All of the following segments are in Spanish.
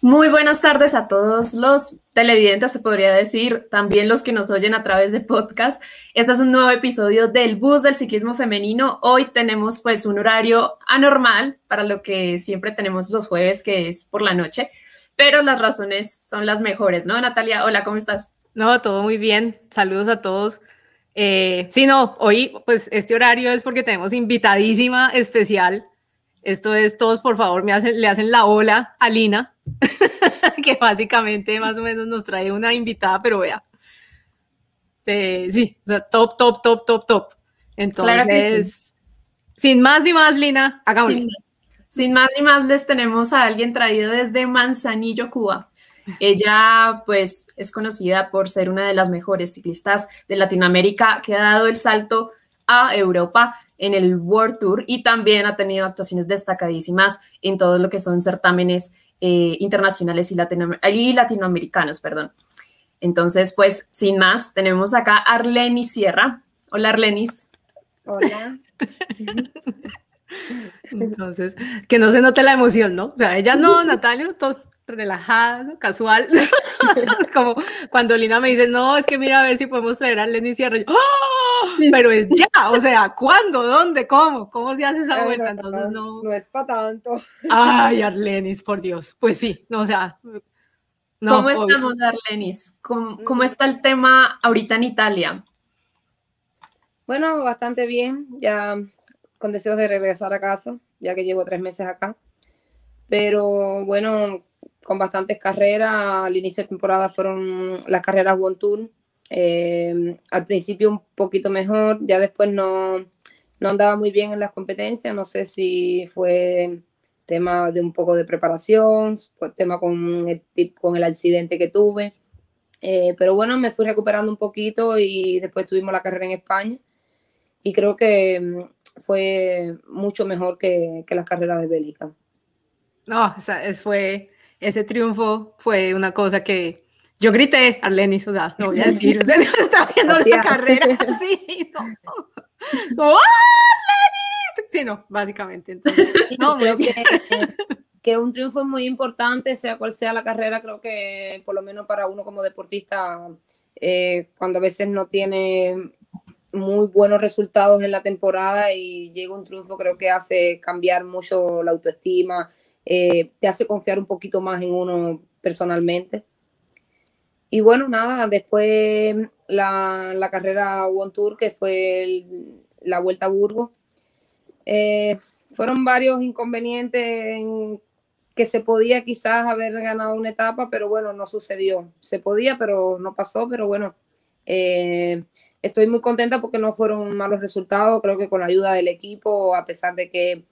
Muy buenas tardes a todos los televidentes, se podría decir, también los que nos oyen a través de podcast. Este es un nuevo episodio del Bus del Ciclismo Femenino. Hoy tenemos pues un horario anormal para lo que siempre tenemos los jueves, que es por la noche, pero las razones son las mejores, ¿no? Natalia, hola, ¿cómo estás? No, todo muy bien. Saludos a todos. Eh, sí, no, hoy pues este horario es porque tenemos invitadísima especial. Esto es, todos por favor me hacen, le hacen la ola a Lina que básicamente más o menos nos trae una invitada, pero vea. Eh, sí, top, top, top, top, top. Entonces, sin más ni más, Lina, hagámoslo. Sin más. ni más, les tenemos a alguien traído desde Manzanillo, Cuba. Ella, pues, es conocida por ser una de las mejores ciclistas de Latinoamérica que ha dado el salto a Europa en el World Tour y también ha tenido actuaciones destacadísimas en todo lo que son certámenes eh, internacionales y, latinoamericanos, perdón. Entonces, pues, sin más, tenemos acá a Arlenis Sierra. Hola, Arlenis. Hola. Entonces, que no se note la emoción, ¿no? O sea, ella no, Natalia, todo, relajada, casual, como cuando Lina me dice, no, es que mira a ver si podemos traer a Lenny Sierra, ¡Oh! pero es ya, o sea, ¿cuándo? ¿Dónde? ¿Cómo? ¿Cómo se hace esa vuelta? Entonces no. No es para tanto. Ay, Arlenis, por Dios. Pues sí, no, o sea. ¿Cómo estamos, Arlenis? ¿Cómo, ¿Cómo, está el tema ahorita en Italia? Bueno, bastante bien, ya con deseos de regresar a casa, ya que llevo tres meses acá. Pero bueno, con bastantes carreras. Al inicio de temporada fueron las carreras One Tour. Eh, al principio un poquito mejor, ya después no, no andaba muy bien en las competencias. No sé si fue tema de un poco de preparación, fue tema con el, con el accidente que tuve. Eh, pero bueno, me fui recuperando un poquito y después tuvimos la carrera en España. Y creo que mm, fue mucho mejor que, que las carreras de Bélgica. No, o sea, es, fue, ese triunfo fue una cosa que yo grité, Arlenis, o sea, no voy a decir, usted no está viendo la carrera, sí, no. no Arlenis! Sí, no, básicamente. Entonces, no, creo que, que, un triunfo es muy importante, sea cual sea la carrera, creo que por lo menos para uno como deportista, eh, cuando a veces no tiene muy buenos resultados en la temporada y llega un triunfo, creo que hace cambiar mucho la autoestima, eh, te hace confiar un poquito más en uno personalmente. Y bueno, nada, después la, la carrera One Tour, que fue la Vuelta a Burgos, eh, fueron varios inconvenientes en que se podía quizás haber ganado una etapa, pero bueno, no sucedió. Se podía, pero no pasó, pero bueno, eh, estoy muy contenta porque no fueron malos resultados, creo que con la ayuda del equipo, a pesar de que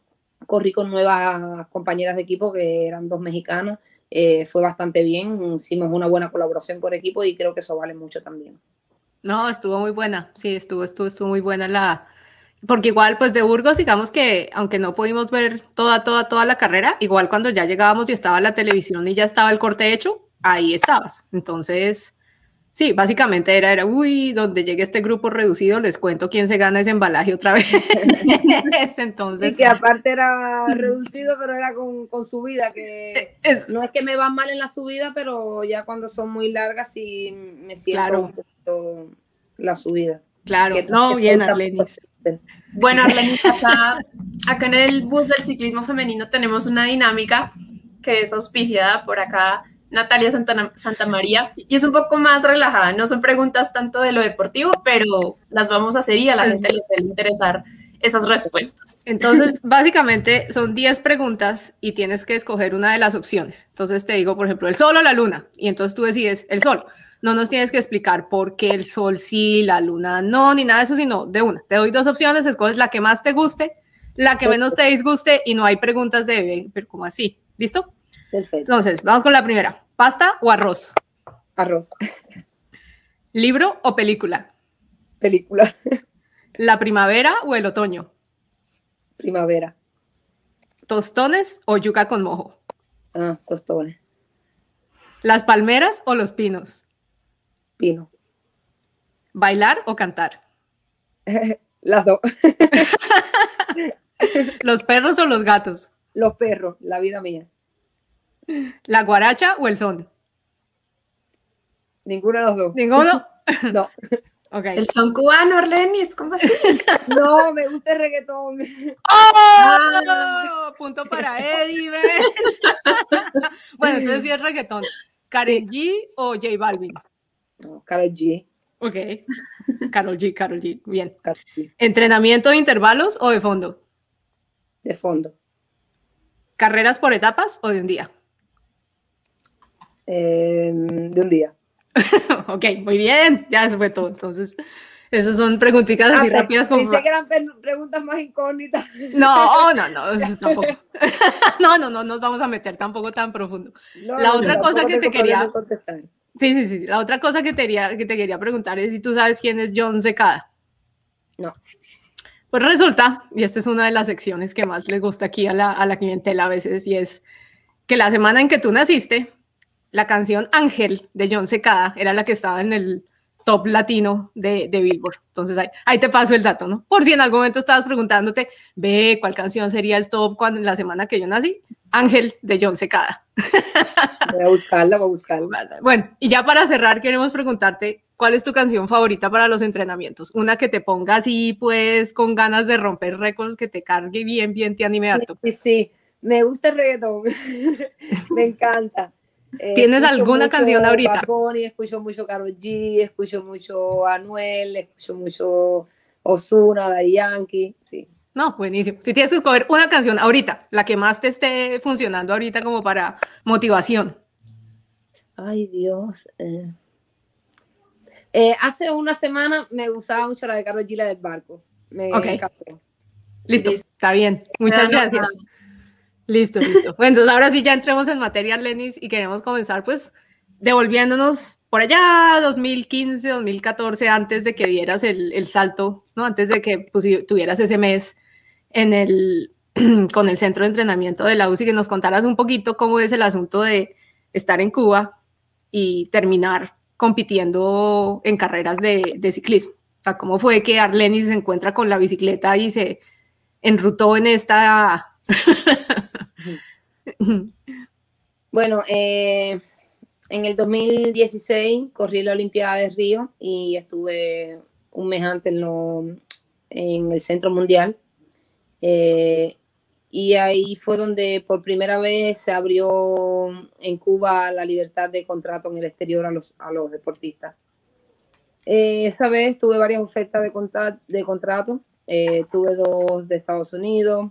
corrí con nuevas compañeras de equipo que eran dos mexicanas. Eh, fue bastante bien, hicimos una buena colaboración por equipo y creo que eso vale mucho también. No, estuvo muy buena, sí, estuvo, estuvo, estuvo muy buena la, porque igual pues de Burgos, digamos que aunque no pudimos ver toda, toda, toda la carrera, igual cuando ya llegábamos y estaba la televisión y ya estaba el corte hecho, ahí estabas. Entonces, Sí, básicamente era, era, uy, donde llegue este grupo reducido, les cuento quién se gana ese embalaje otra vez. Entonces. Sí, que aparte era reducido, pero era con, con subida, que no es que me va mal en la subida, pero ya cuando son muy largas sí me siento un poquito la subida. Claro, no, bien, Arlenis. Bueno, Arlenis, acá, acá en el bus del ciclismo femenino tenemos una dinámica que es auspiciada por acá Natalia Santa, María, y es un poco más relajada, no son preguntas tanto de lo deportivo, pero las vamos a hacer y a la gente le puede interesar esas respuestas. Entonces, básicamente son 10 preguntas y tienes que escoger una de las opciones. Entonces te digo, por ejemplo, el sol o la luna, y entonces tú decides el sol. No nos tienes que explicar por qué el sol sí, la luna no, ni nada de eso, sino de una. Te doy dos opciones, escoges la que más te guste, la que menos te disguste y no hay preguntas de, pero ¿cómo así? ¿Listo? Perfecto. Entonces, vamos con la primera. ¿Pasta o arroz? Arroz. ¿Libro o película? Película. ¿La primavera o el otoño? Primavera. ¿Tostones o yuca con mojo? Ah, tostones. ¿Las palmeras o los pinos? Pino. ¿Bailar o cantar? Las dos. ¿Los perros o los gatos? Los perros, la vida mía. ¿La guaracha o el son? Ninguno de los dos. ¿Ninguno? no. Okay. El son cubano, Arlenis, ¿cómo así? no, me gusta el reggaetón. ¡Oh! Punto para Eddie, bueno, entonces sí es reggaetón. ¿Karol G o J Balvin? No, Karol G. Ok. Karol G, Karol G. Bien. ¿Entrenamiento de intervalos o de fondo? De fondo. ¿Carreras por etapas o de un día? Em, de un día. ok, muy bien. Ya eso fue todo. Entonces, esas son preguntitas así ah, rápidas. Como... Pensé que eran preguntas más incógnitas. No, no, no, tampoco. no, no, no nos vamos a meter tampoco tan profundo. la otra cosa que te quería... Sí, sí, sí, La otra cosa que te, quería, que te quería preguntar es si tú sabes quién es John Secada. No. Pues resulta, y esta es una de las secciones que más les gusta aquí a la, a la clientela a veces, y es que la semana en que tú naciste, la canción Ángel de John Secada era la que estaba en el top latino de, de Billboard. Entonces ahí, ahí, te paso el dato, ¿no? Por si en algún momento estabas preguntándote, ve cuál canción sería el top cuando la semana que yo nací. Ángel de John Secada. Voy a buscarla, voy a buscarla. Bueno, y ya para cerrar, queremos preguntarte, ¿cuál es tu canción favorita para los entrenamientos? Una que te ponga así, pues, con ganas de romper récords, que te cargue bien, bien, te anime harto. Sí, sí, me gusta el reggaetón, me encanta. Eh, ¿Tienes alguna canción ahorita? escucho mucho Karol G, escucho mucho Anuel, escucho mucho Ozuna, Daddy Yankee, sí. No, buenísimo. Si tienes que escoger una canción ahorita, la que más te esté funcionando ahorita como para motivación. Ay, Dios. Eh. Eh, hace una semana me gustaba mucho la de Carlos Gila del barco. Me encantó. Listo, está bien. Muchas gracias. Listo, listo. Bueno, entonces ahora sí ya entremos en materia, Lenis, y queremos comenzar pues devolviéndonos por allá 2015, 2014, antes de que dieras el, el salto, ¿no? Antes de que pues, tuvieras ese mes en el, con el centro de entrenamiento de la UCI, que nos contaras un poquito cómo es el asunto de estar en Cuba y terminar compitiendo en carreras de, de ciclismo. O sea, cómo fue que Arlenis se encuentra con la bicicleta y se enrutó en esta... bueno, eh, en el 2016 corrí la Olimpiada de Río y estuve un mes antes en, el Centro Mundial eh, y ahí fue donde por primera vez se abrió en Cuba la libertad de contrato en el exterior a los, a los deportistas. Eh, esa vez tuve varias ofertas de, de contrato. Tuve dos de Estados Unidos,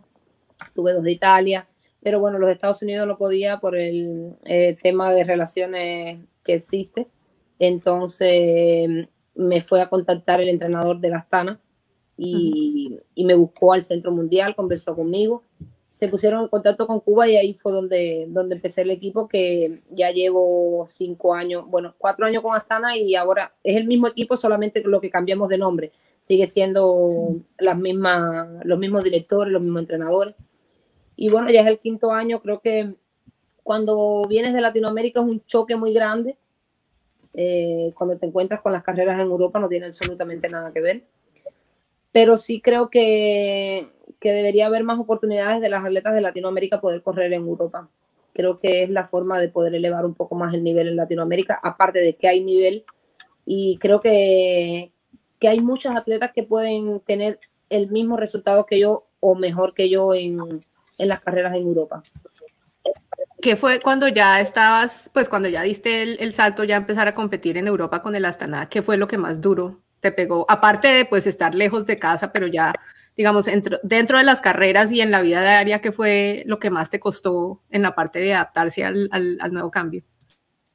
tuve dos de Italia, pero bueno, los de Estados Unidos no podía por el, tema de relaciones que existe. Entonces me fue a contactar el entrenador de la Astana y, me buscó al Centro Mundial, conversó conmigo, se pusieron en contacto con Cuba y ahí fue donde, donde empecé el equipo que ya llevo cinco años, bueno, cuatro años con Astana y ahora es el mismo equipo, solamente lo que cambiamos de nombre. Sigue siendo las mismas, los mismos directores, los mismos entrenadores. Y bueno, ya es el quinto año, creo que cuando vienes de Latinoamérica es un choque muy grande. Eh, cuando te encuentras con las carreras en Europa no tiene absolutamente nada que ver pero sí creo que, que debería haber más oportunidades de las atletas de Latinoamérica poder correr en Europa. Creo que es la forma de poder elevar un poco más el nivel en Latinoamérica, aparte de que hay nivel y creo que, que hay muchas atletas que pueden tener el mismo resultado que yo o mejor que yo en, en las carreras en Europa. ¿Qué fue cuando ya estabas, pues cuando ya diste el, salto, ya empezar a competir en Europa con el Astana? ¿Qué fue lo que más duro te pegó? Aparte de pues estar lejos de casa, pero ya, digamos, dentro, de las carreras y en la vida diaria, ¿qué fue lo que más te costó en la parte de adaptarse al, nuevo cambio?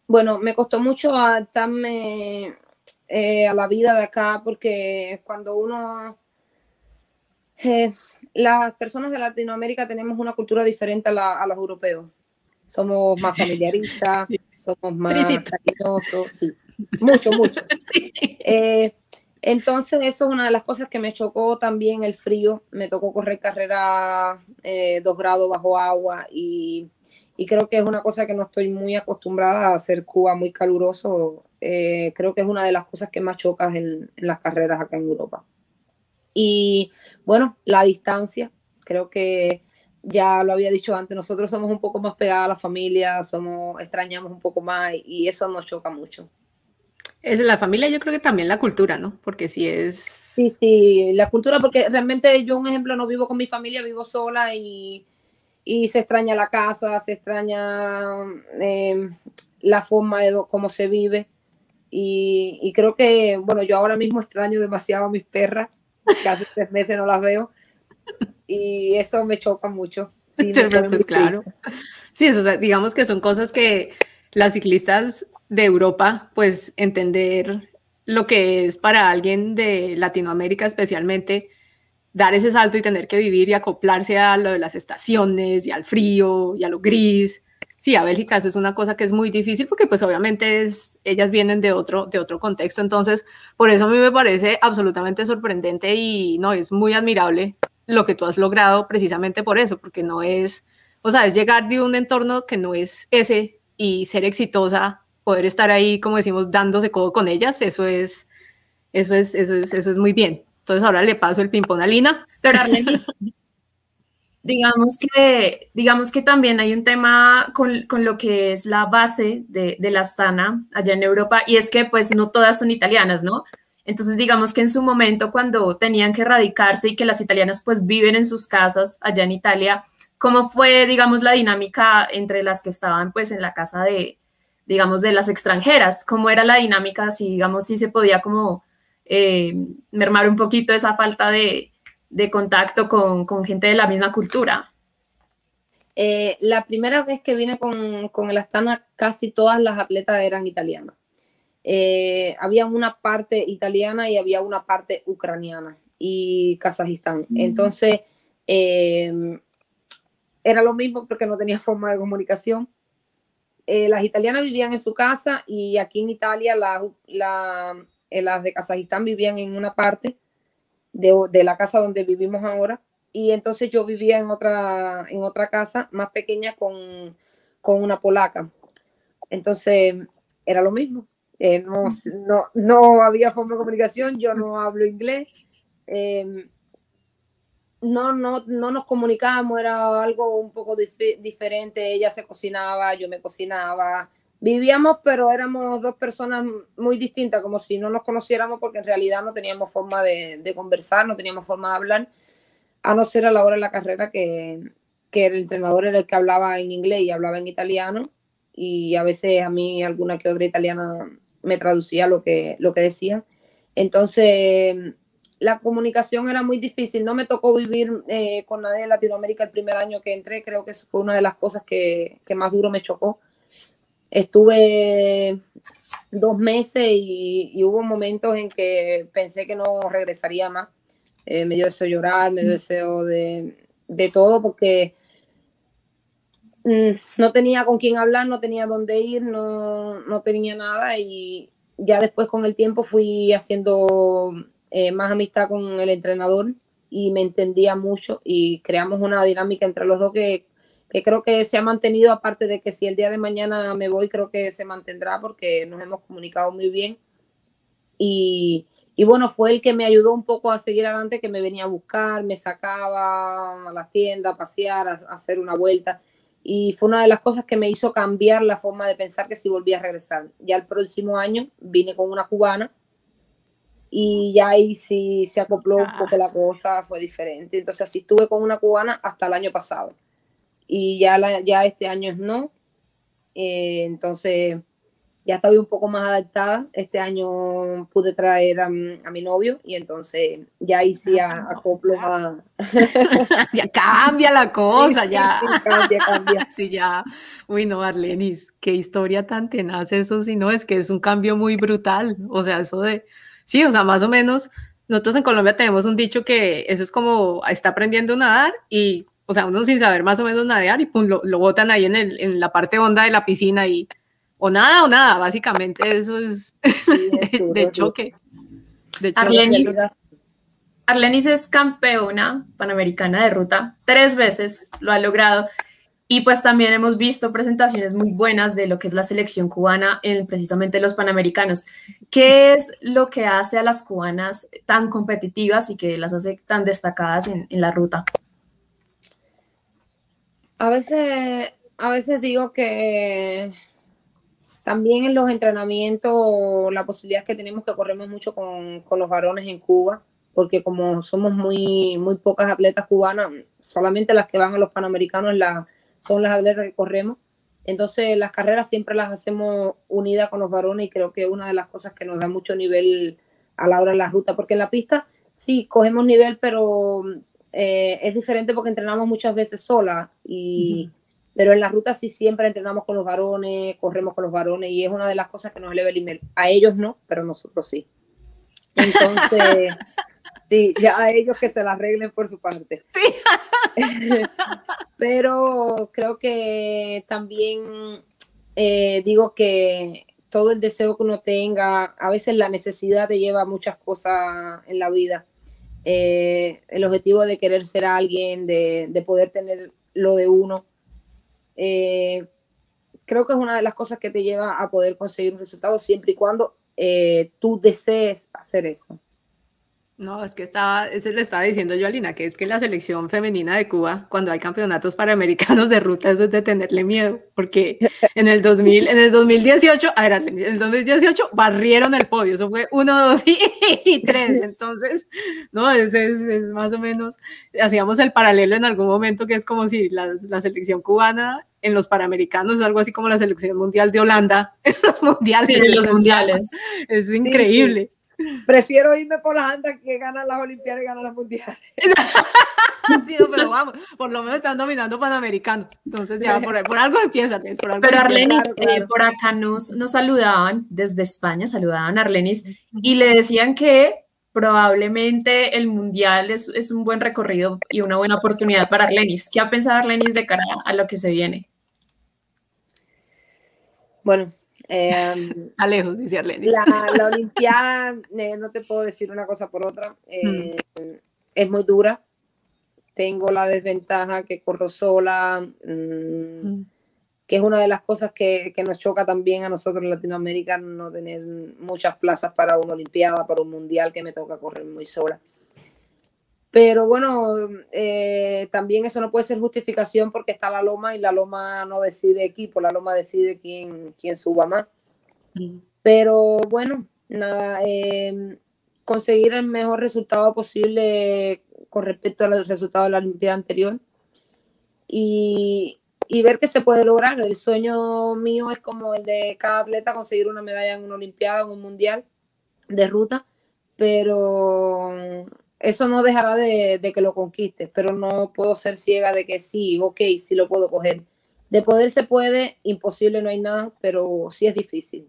Bueno, me costó mucho adaptarme eh, a la vida de acá porque cuando uno... Eh, las personas de Latinoamérica tenemos una cultura diferente a, los europeos. Somos más familiaristas, somos más cariñosos, sí, mucho, mucho. Eh, entonces, eso es una de las cosas que me chocó también el frío. Me tocó correr carrera eh, dos grados bajo agua y, creo que es una cosa que no estoy muy acostumbrada a hacer Cuba muy caluroso. Eh, creo que es una de las cosas que más chocas en, las carreras acá en Europa. Y bueno, la distancia. Creo que ya lo había dicho antes, nosotros somos un poco más pegados a la familia, somos, extrañamos un poco más y eso nos choca mucho. Es la familia, yo creo que también la cultura, ¿no? Porque si es... Sí, sí, la cultura, porque realmente yo, un ejemplo, no vivo con mi familia, vivo sola y, y se extraña la casa, se extraña eh, la forma de cómo se vive. Y, y, creo que, bueno, yo ahora mismo extraño demasiado a mis perras, casi tres meses no las veo, y eso me choca mucho. Sí, pues claro. Sí, eso, digamos que son cosas que las ciclistas de Europa, pues entender lo que es para alguien de Latinoamérica especialmente, dar ese salto y tener que vivir y acoplarse a lo de las estaciones y al frío y a lo gris. Sí, a Bélgica eso es una cosa que es muy difícil porque pues obviamente es, ellas vienen de otro, de otro contexto, entonces por eso a mí me parece absolutamente sorprendente y no, es muy admirable lo que tú has logrado precisamente por eso, porque no es, o sea, es llegar de un entorno que no es ese y ser exitosa poder estar ahí, como decimos, dándose codo con ellas, eso es, eso es, eso es, eso es muy bien. Entonces ahora le paso el ping-pong a Lina. Pero digamos que, digamos que también hay un tema con, con lo que es la base de, de, la Astana allá en Europa, y es que pues no todas son italianas, ¿no? Entonces digamos que en su momento cuando tenían que radicarse y que las italianas pues viven en sus casas allá en Italia, ¿cómo fue, digamos, la dinámica entre las que estaban pues en la casa de, digamos, de las extranjeras, cómo era la dinámica, si, digamos, si se podía como eh, mermar un poquito esa falta de, contacto con, gente de la misma cultura. Eh, la primera vez que vine con, el Astana, casi todas las atletas eran italianas. Eh, había una parte italiana y había una parte ucraniana y Kazajistán. Mm. Entonces, era lo mismo porque no tenía forma de comunicación eh, las italianas vivían en su casa y aquí en Italia eh, las de Kazajistán vivían en una parte de, la casa donde vivimos ahora. Y entonces yo vivía en otra, en otra casa más pequeña con, una polaca. Entonces era lo mismo. Eh, no, había forma de comunicación, yo no hablo inglés no, no, no nos comunicábamos, era algo un poco diferente. Ella se cocinaba, yo me cocinaba. Vivíamos, pero éramos dos personas muy distintas, como si no nos conociéramos, porque en realidad no teníamos forma de, conversar, no teníamos forma de hablar, a no ser a la hora de la carrera que, que el entrenador era el que hablaba en inglés y hablaba en italiano, y a veces a mí alguna que otra italiana me traducía lo que, lo que decía. Entonces, la comunicación era muy difícil. No me tocó vivir eh, con nadie de Latinoamérica el primer año que entré. Creo que eso fue una de las cosas que, más duro me chocó. Estuve dos meses y, hubo momentos en que pensé que no regresaría más. Eh, me dio deseo llorar, me dio deseo de, todo, porque mm, no tenía con quién hablar, no tenía dónde ir, no, no tenía nada. Y ya después con el tiempo fui haciendo eh, más amistad con el entrenador y me entendía mucho y creamos una dinámica entre los dos que, creo que se ha mantenido, aparte de que si el día de mañana me voy, creo que se mantendrá porque nos hemos comunicado muy bien. Y, bueno, fue el que me ayudó un poco a seguir adelante, que me venía a buscar, me sacaba a las tiendas, a pasear, a hacer una vuelta. Y fue una de las cosas que me hizo cambiar la forma de pensar que si volvía a regresar. Ya el próximo año vine con una cubana y ya ahí sí se acopló un poco la cosa, fue diferente. Entonces así estuve con una cubana hasta el año pasado y ya, la, ya este año es no. Eh, entonces ya estaba un poco más adaptada. Este año pude traer a, mi novio y entonces ya ahí sí ah, acoplo más. ya cambia la cosa, ya. Sí, cambia, cambia. sí, ya. Uy, no, Arlenis, qué historia tan tenaz eso, si no, es que es un cambio muy brutal. O sea, eso de Sí, o sea, más o menos, nosotros en Colombia tenemos un dicho que eso es como está aprendiendo a nadar y, o sea, uno sin saber más o menos nadar y pum, lo, lo botan ahí en, el, en la parte honda de la piscina y o nada o nada, básicamente eso es de, choque. De Arlenis, Arlenis es campeona panamericana de ruta, tres veces lo ha logrado. Y pues también hemos visto presentaciones muy buenas de lo que es la selección cubana en precisamente los Panamericanos. ¿Qué es lo que hace a las cubanas tan competitivas y que las hace tan destacadas en, la ruta? A veces, a veces digo que también en los entrenamientos, la posibilidad que tenemos que corremos mucho con, con, los varones en Cuba, porque como somos muy, muy pocas atletas cubanas, solamente las que van a los panamericanos son las atletas que corremos. Entonces las carreras siempre las hacemos unidas con los varones y creo que es una de las cosas que nos da mucho nivel a la hora de la ruta, porque en la pista sí cogemos nivel, pero eh, es diferente porque entrenamos muchas veces sola, y, pero en la ruta sí siempre entrenamos con los varones, corremos con los varones y es una de las cosas que nos eleva el email. A ellos no, pero nosotros sí. Entonces, sí, ya a ellos que se la arreglen por su parte. pero creo que también eh, digo que todo el deseo que uno tenga, a veces la necesidad te lleva a muchas cosas en la vida eh, el objetivo de querer ser alguien, de, poder tener lo de uno. Eh, creo que es una de las cosas que te lleva a poder conseguir un resultado siempre y cuando tú desees hacer eso. No, es que estaba, eso le estaba diciendo yo a Lina, que es que la selección femenina de Cuba, cuando hay campeonatos panamericanos de ruta, eso es de tenerle miedo, porque en el 2000, en el 2018, a ver, en el 2018 barrieron el podio, eso fue 1, 2 y 3, entonces, no, es, es, es, más o menos, hacíamos el paralelo en algún momento, que es como si la, la selección cubana en los Panamericanos es algo así como la selección mundial de Holanda en los mundiales. Sí, en los mundiales. Es increíble. Prefiero irme por las andas que ganar las Olimpiadas y ganar las Mundiales. sí, pero vamos, por lo menos están dominando Panamericanos. Entonces ya por, por algo empiezan. Por algo pero Arlenis, eh, por acá nos, nos saludaban desde España, saludaban a Arlenis y le decían que probablemente el Mundial es, es, un buen recorrido y una buena oportunidad para Arlenis. ¿Qué ha pensado Arlenis de cara a lo que se viene? Bueno, eh, a lejos, dice Arlene. La, la Olimpiada, eh, no te puedo decir una cosa por otra, eh, mm. es muy dura. Tengo la desventaja que corro sola, mm, mm. que es una de las cosas que, que, nos choca también a nosotros en Latinoamérica, no tener muchas plazas para una Olimpiada, para un Mundial, que me toca correr muy sola. Pero bueno, eh, también eso no puede ser justificación porque está la loma y la loma no decide equipo, la loma decide quién, quién suba más. Pero bueno, nada, em, conseguir el mejor resultado posible con respecto al resultado de la Olimpiada anterior y, y, ver qué se puede lograr. El sueño mío es como el de cada atleta conseguir una medalla en una Olimpiada, en un Mundial de ruta, pero eso no dejará de, que lo conquistes, pero no puedo ser ciega de que sí, ok, sí lo puedo coger. De poder se puede, imposible no hay nada, pero sí es difícil.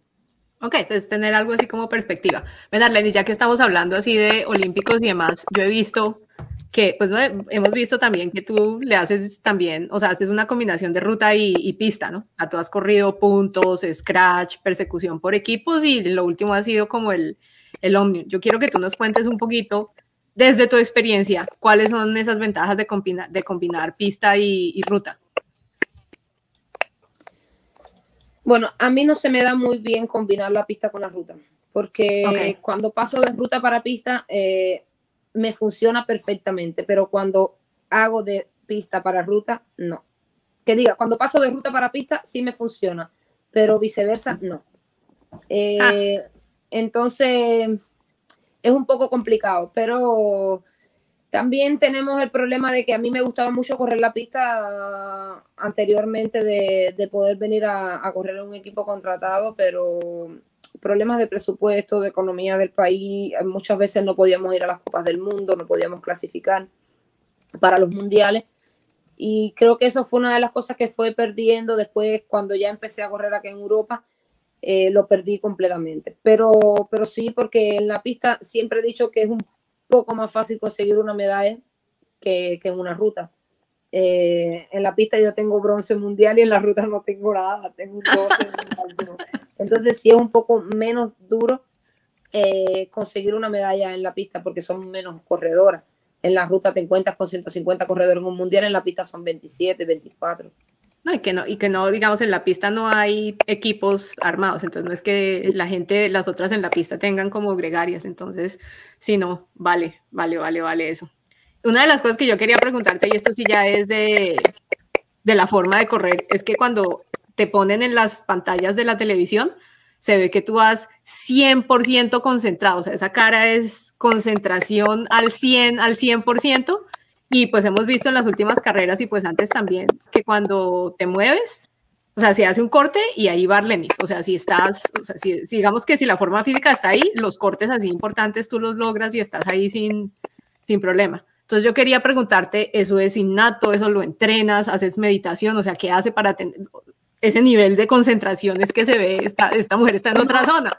Ok, pues tener algo así como perspectiva. Ven, Arlene, ya que estamos hablando así de olímpicos y demás, yo he visto que, pues hemos visto también que tú le haces también, o sea, haces una combinación de ruta y, pista, ¿no? A tú has corrido puntos, scratch, persecución por equipos y lo último ha sido como el, el Omnium. Yo quiero que tú nos cuentes un poquito desde tu experiencia, ¿cuáles son esas ventajas de combinar, de combinar pista y, ruta? Bueno, a mí no se me da muy bien combinar la pista con la ruta, porque cuando paso de ruta para pista eh, me funciona perfectamente, pero cuando hago de pista para ruta, no. Que diga, cuando paso de ruta para pista sí me funciona, pero viceversa, no. Eh, ah. Entonces, es un poco complicado, pero también tenemos el problema de que a mí me gustaba mucho correr la pista anteriormente de, poder venir a, correr en un equipo contratado, pero problemas de presupuesto, de economía del país, muchas veces no podíamos ir a las Copas del Mundo, no podíamos clasificar para los mundiales. Y creo que eso fue una de las cosas que fue perdiendo después cuando ya empecé a correr aquí en Europa eh, lo perdí completamente. Pero, pero sí, porque en la pista siempre he dicho que es un poco más fácil conseguir una medalla que, que en una ruta. Eh, en la pista yo tengo bronce mundial y en la ruta no tengo nada, tengo un 12 Entonces sí es un poco menos duro eh, conseguir una medalla en la pista porque son menos corredoras. En la ruta te encuentras con 150 corredores en un mundial, en la pista son 27, 24. No, y que no, y que no, digamos, en la pista no hay equipos armados, entonces no es que la gente, las otras en la pista tengan como gregarias, entonces, sí, no, vale, vale, vale, vale eso. Una de las cosas que yo quería preguntarte, y esto sí ya es de, de la forma de correr es que cuando te ponen en las pantallas de la televisión, se ve que tú vas 100% concentrado, o sea, esa cara es concentración al 100, al 100%, y pues hemos visto en las últimas carreras y pues antes también que cuando te mueves, o sea, se hace un corte y ahí va Arlenis, o sea, si estás, o sea, si, digamos que si la forma física está ahí, los cortes así importantes tú los logras y estás ahí sin, sin problema. Entonces yo quería preguntarte, ¿eso es innato? ¿Eso lo entrenas? ¿Haces meditación? O sea, ¿qué hace para tener ese nivel de concentración? Es que se ve, esta, esta mujer está en otra zona.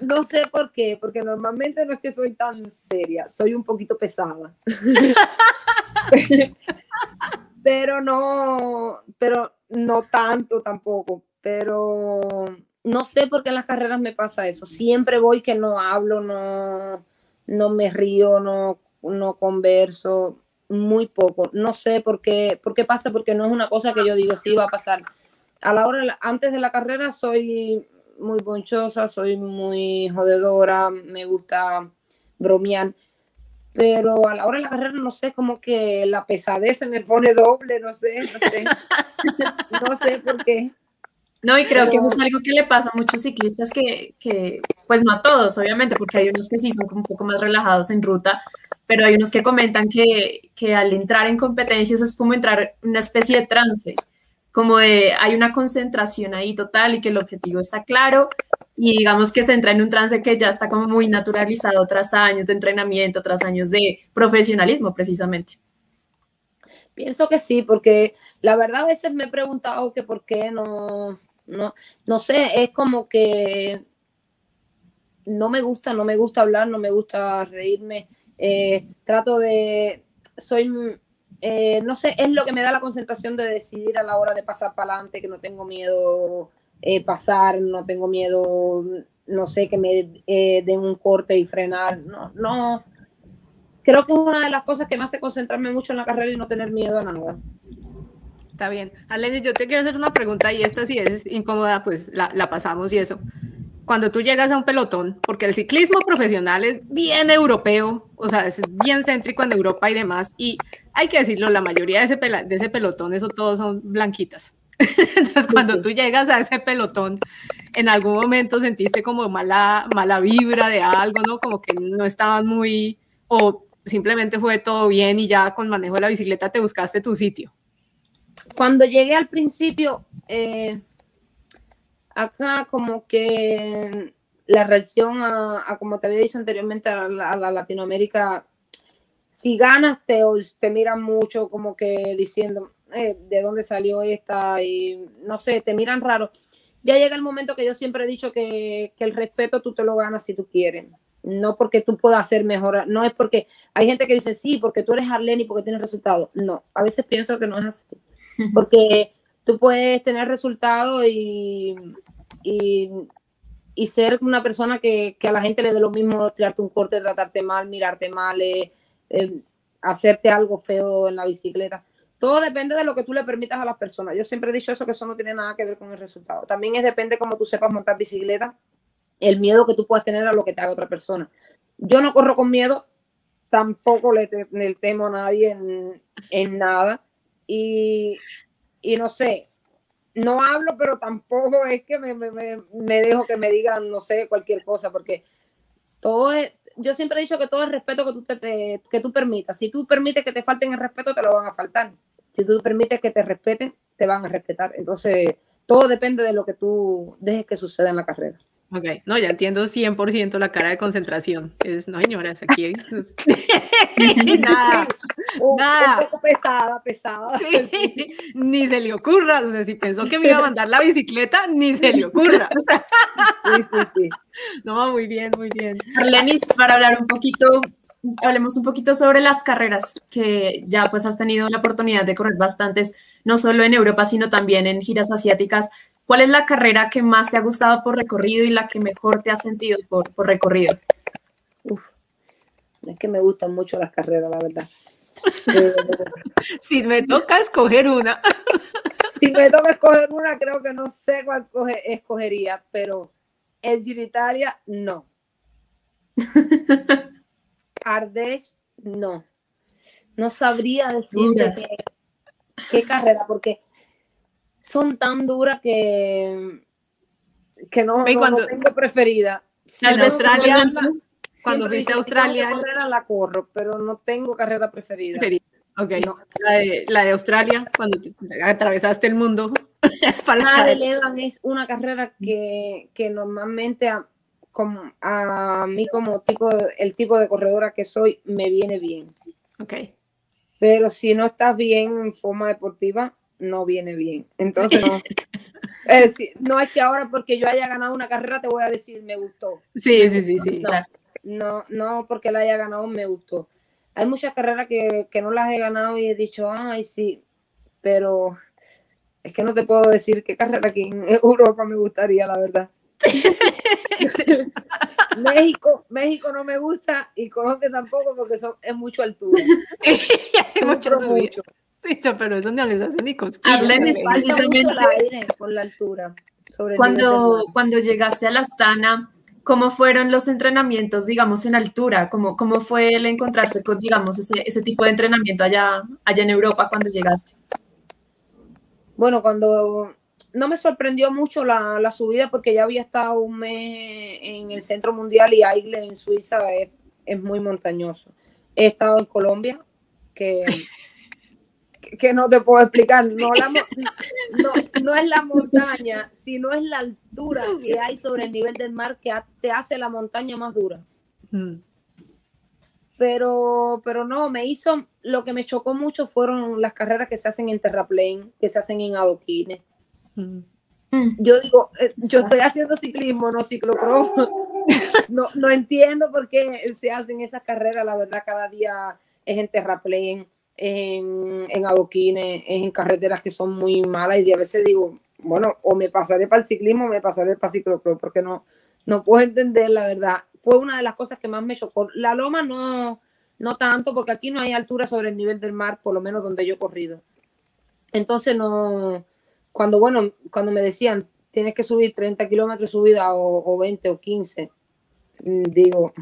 No sé por qué, porque normalmente no es que soy tan seria, soy un poquito pesada. pero no, pero no tanto tampoco, pero no sé por qué en las carreras me pasa eso. Siempre voy que no hablo, no, no me río, no no converso, muy poco. No sé por qué, por qué pasa, porque no es una cosa que yo digo, sí va a pasar. A la hora, antes de la carrera soy muy bonchosa, soy muy jodedora, me gusta bromear, pero a la hora de la carrera no sé, como que la pesadez se me pone doble, no sé, no sé, no sé por qué. No, y creo que eso es algo que le pasa a muchos ciclistas que, que, pues no a todos, obviamente, porque hay unos que sí son un poco más relajados en ruta, pero hay unos que comentan que, que al entrar en competencia eso es como entrar en una especie de trance, como de hay una concentración ahí total y que el objetivo está claro y digamos que se entra en un trance que ya está como muy naturalizado tras años de entrenamiento, tras años de profesionalismo precisamente. Pienso que sí, porque la verdad a veces me he preguntado que por qué no, no, no sé, es como que no me gusta, no me gusta hablar, no me gusta reírme. Eh, trato de, soy, eh, no sé, es lo que me da la concentración de decidir a la hora de pasar para adelante, que no tengo miedo eh, pasar, no tengo miedo, no sé, que me den un corte y frenar. No, no. Creo que es una de las cosas que me hace concentrarme mucho en la carrera y no tener miedo a nada. Está bien. Alenis, yo te quiero hacer una pregunta y esta si es incómoda, pues la, la, pasamos y eso. Cuando tú llegas a un pelotón, porque el ciclismo profesional es bien europeo, o sea, es bien céntrico en Europa y demás, y hay que decirlo, la mayoría de ese, de ese pelotón, eso todos son blanquitas. Entonces, cuando tú llegas a ese pelotón, en algún momento sentiste como mala, mala vibra de algo, ¿no? Como que no estaban muy, o simplemente fue todo bien y ya con manejo de la bicicleta te buscaste tu sitio cuando llegué al principio, eh, acá como que la reacción a, como te había dicho anteriormente, a la, Latinoamérica, si ganas te, te miran mucho como que diciendo eh, de dónde salió esta y no sé, te miran raro. Ya llega el momento que yo siempre he dicho que, que el respeto tú te lo ganas si tú quieres no porque tú puedas hacer mejor, no es porque hay gente que dice sí, porque tú eres Arlene y porque tienes resultados. No, a veces pienso que no es así, porque tú puedes tener resultados y, y, ser una persona que, a la gente le dé lo mismo tirarte un corte, tratarte mal, mirarte mal, eh, eh, hacerte algo feo en la bicicleta. Todo depende de lo que tú le permitas a las personas. Yo siempre he dicho eso, que eso no tiene nada que ver con el resultado. También es depende cómo tú sepas montar bicicleta el miedo que tú puedas tener a lo que te haga otra persona. Yo no corro con miedo, tampoco le, temo a nadie en, nada. Y, no sé, no hablo, pero tampoco es que me, dejo que me digan, no sé, cualquier cosa, porque todo yo siempre he dicho que todo es respeto que tú, te, que tú permitas. Si tú permites que te falten el respeto, te lo van a faltar. Si tú permites que te respeten, te van a respetar. Entonces, todo depende de lo que tú dejes que suceda en la carrera. Ok, no, ya entiendo 100% la cara de concentración. Es, no, señoras, aquí. nada, nada. Un poco pesada, pesada. Ni se le ocurra, o sea, si pensó que me iba a mandar la bicicleta, ni se le ocurra. sí, sí, sí. No, muy bien, muy bien. Arlenis, para hablar un poquito, hablemos un poquito sobre las carreras, que ya pues has tenido la oportunidad de correr bastantes, no solo en Europa, sino también en giras asiáticas. ¿Cuál es la carrera que más te ha gustado por recorrido y la que mejor te ha sentido por, recorrido? Uf, es que me gustan mucho las carreras, la verdad. si me toca escoger una. si me toca escoger una, creo que no sé cuál escogería, pero el Giro Italia, no. Ardèche, no. No sabría decirte qué, qué carrera, porque son tan duras que, que no, no, tengo preferida. en Australia, cuando fuiste a Australia. carrera la corro, pero no tengo carrera preferida. Ok. La, de, Australia, cuando atravesaste el mundo. la de Levan es una carrera que, que normalmente a, como, a mí como tipo, el tipo de corredora que soy, me viene bien. Ok. Pero si no estás bien en forma deportiva, no viene bien. Entonces, no. es no es que ahora porque yo haya ganado una carrera te voy a decir me gustó. Sí, sí, sí, sí. No, no porque la haya ganado me gustó. Hay muchas carreras que, que no las he ganado y he dicho, ay, sí, pero es que no te puedo decir qué carrera aquí en Europa me gustaría, la verdad. México, México no me gusta y Colombia tampoco porque son, es mucho altura. mucho, mucho. Sí, pero eso no les hace ni cosquillas. precisamente por la altura. cuando, cuando llegaste a la Astana, ¿cómo fueron los entrenamientos, digamos, en altura? ¿Cómo, cómo fue el encontrarse con, digamos, ese, ese tipo de entrenamiento allá, allá en Europa cuando llegaste? Bueno, cuando no me sorprendió mucho la, la, subida porque ya había estado un mes en el Centro Mundial y Aigle en Suiza es, es muy montañoso. He estado en Colombia, que, que no te puedo explicar. No, la, no, no, es la montaña, sino es la altura que hay sobre el nivel del mar que te hace la montaña más dura. Mm. Pero, pero no, me hizo, lo que me chocó mucho fueron las carreras que se hacen en terraplén, que se hacen en adoquines Mm. Yo digo, eh, yo estoy haciendo ciclismo, no ciclocross. No, no entiendo por qué se hacen esas carreras, la verdad, cada día es en terraplén, en, en adoquines, en carreteras que son muy malas y a veces digo, bueno, o me pasaré para el ciclismo o me pasaré para el ciclocross, porque no, no puedo entender la verdad. Fue una de las cosas que más me chocó. La loma no, no tanto, porque aquí no hay altura sobre el nivel del mar, por lo menos donde yo he corrido. Entonces no, cuando, bueno, cuando me decían, tienes que subir 30 kilómetros subida o, o 20 o 15, mm, digo,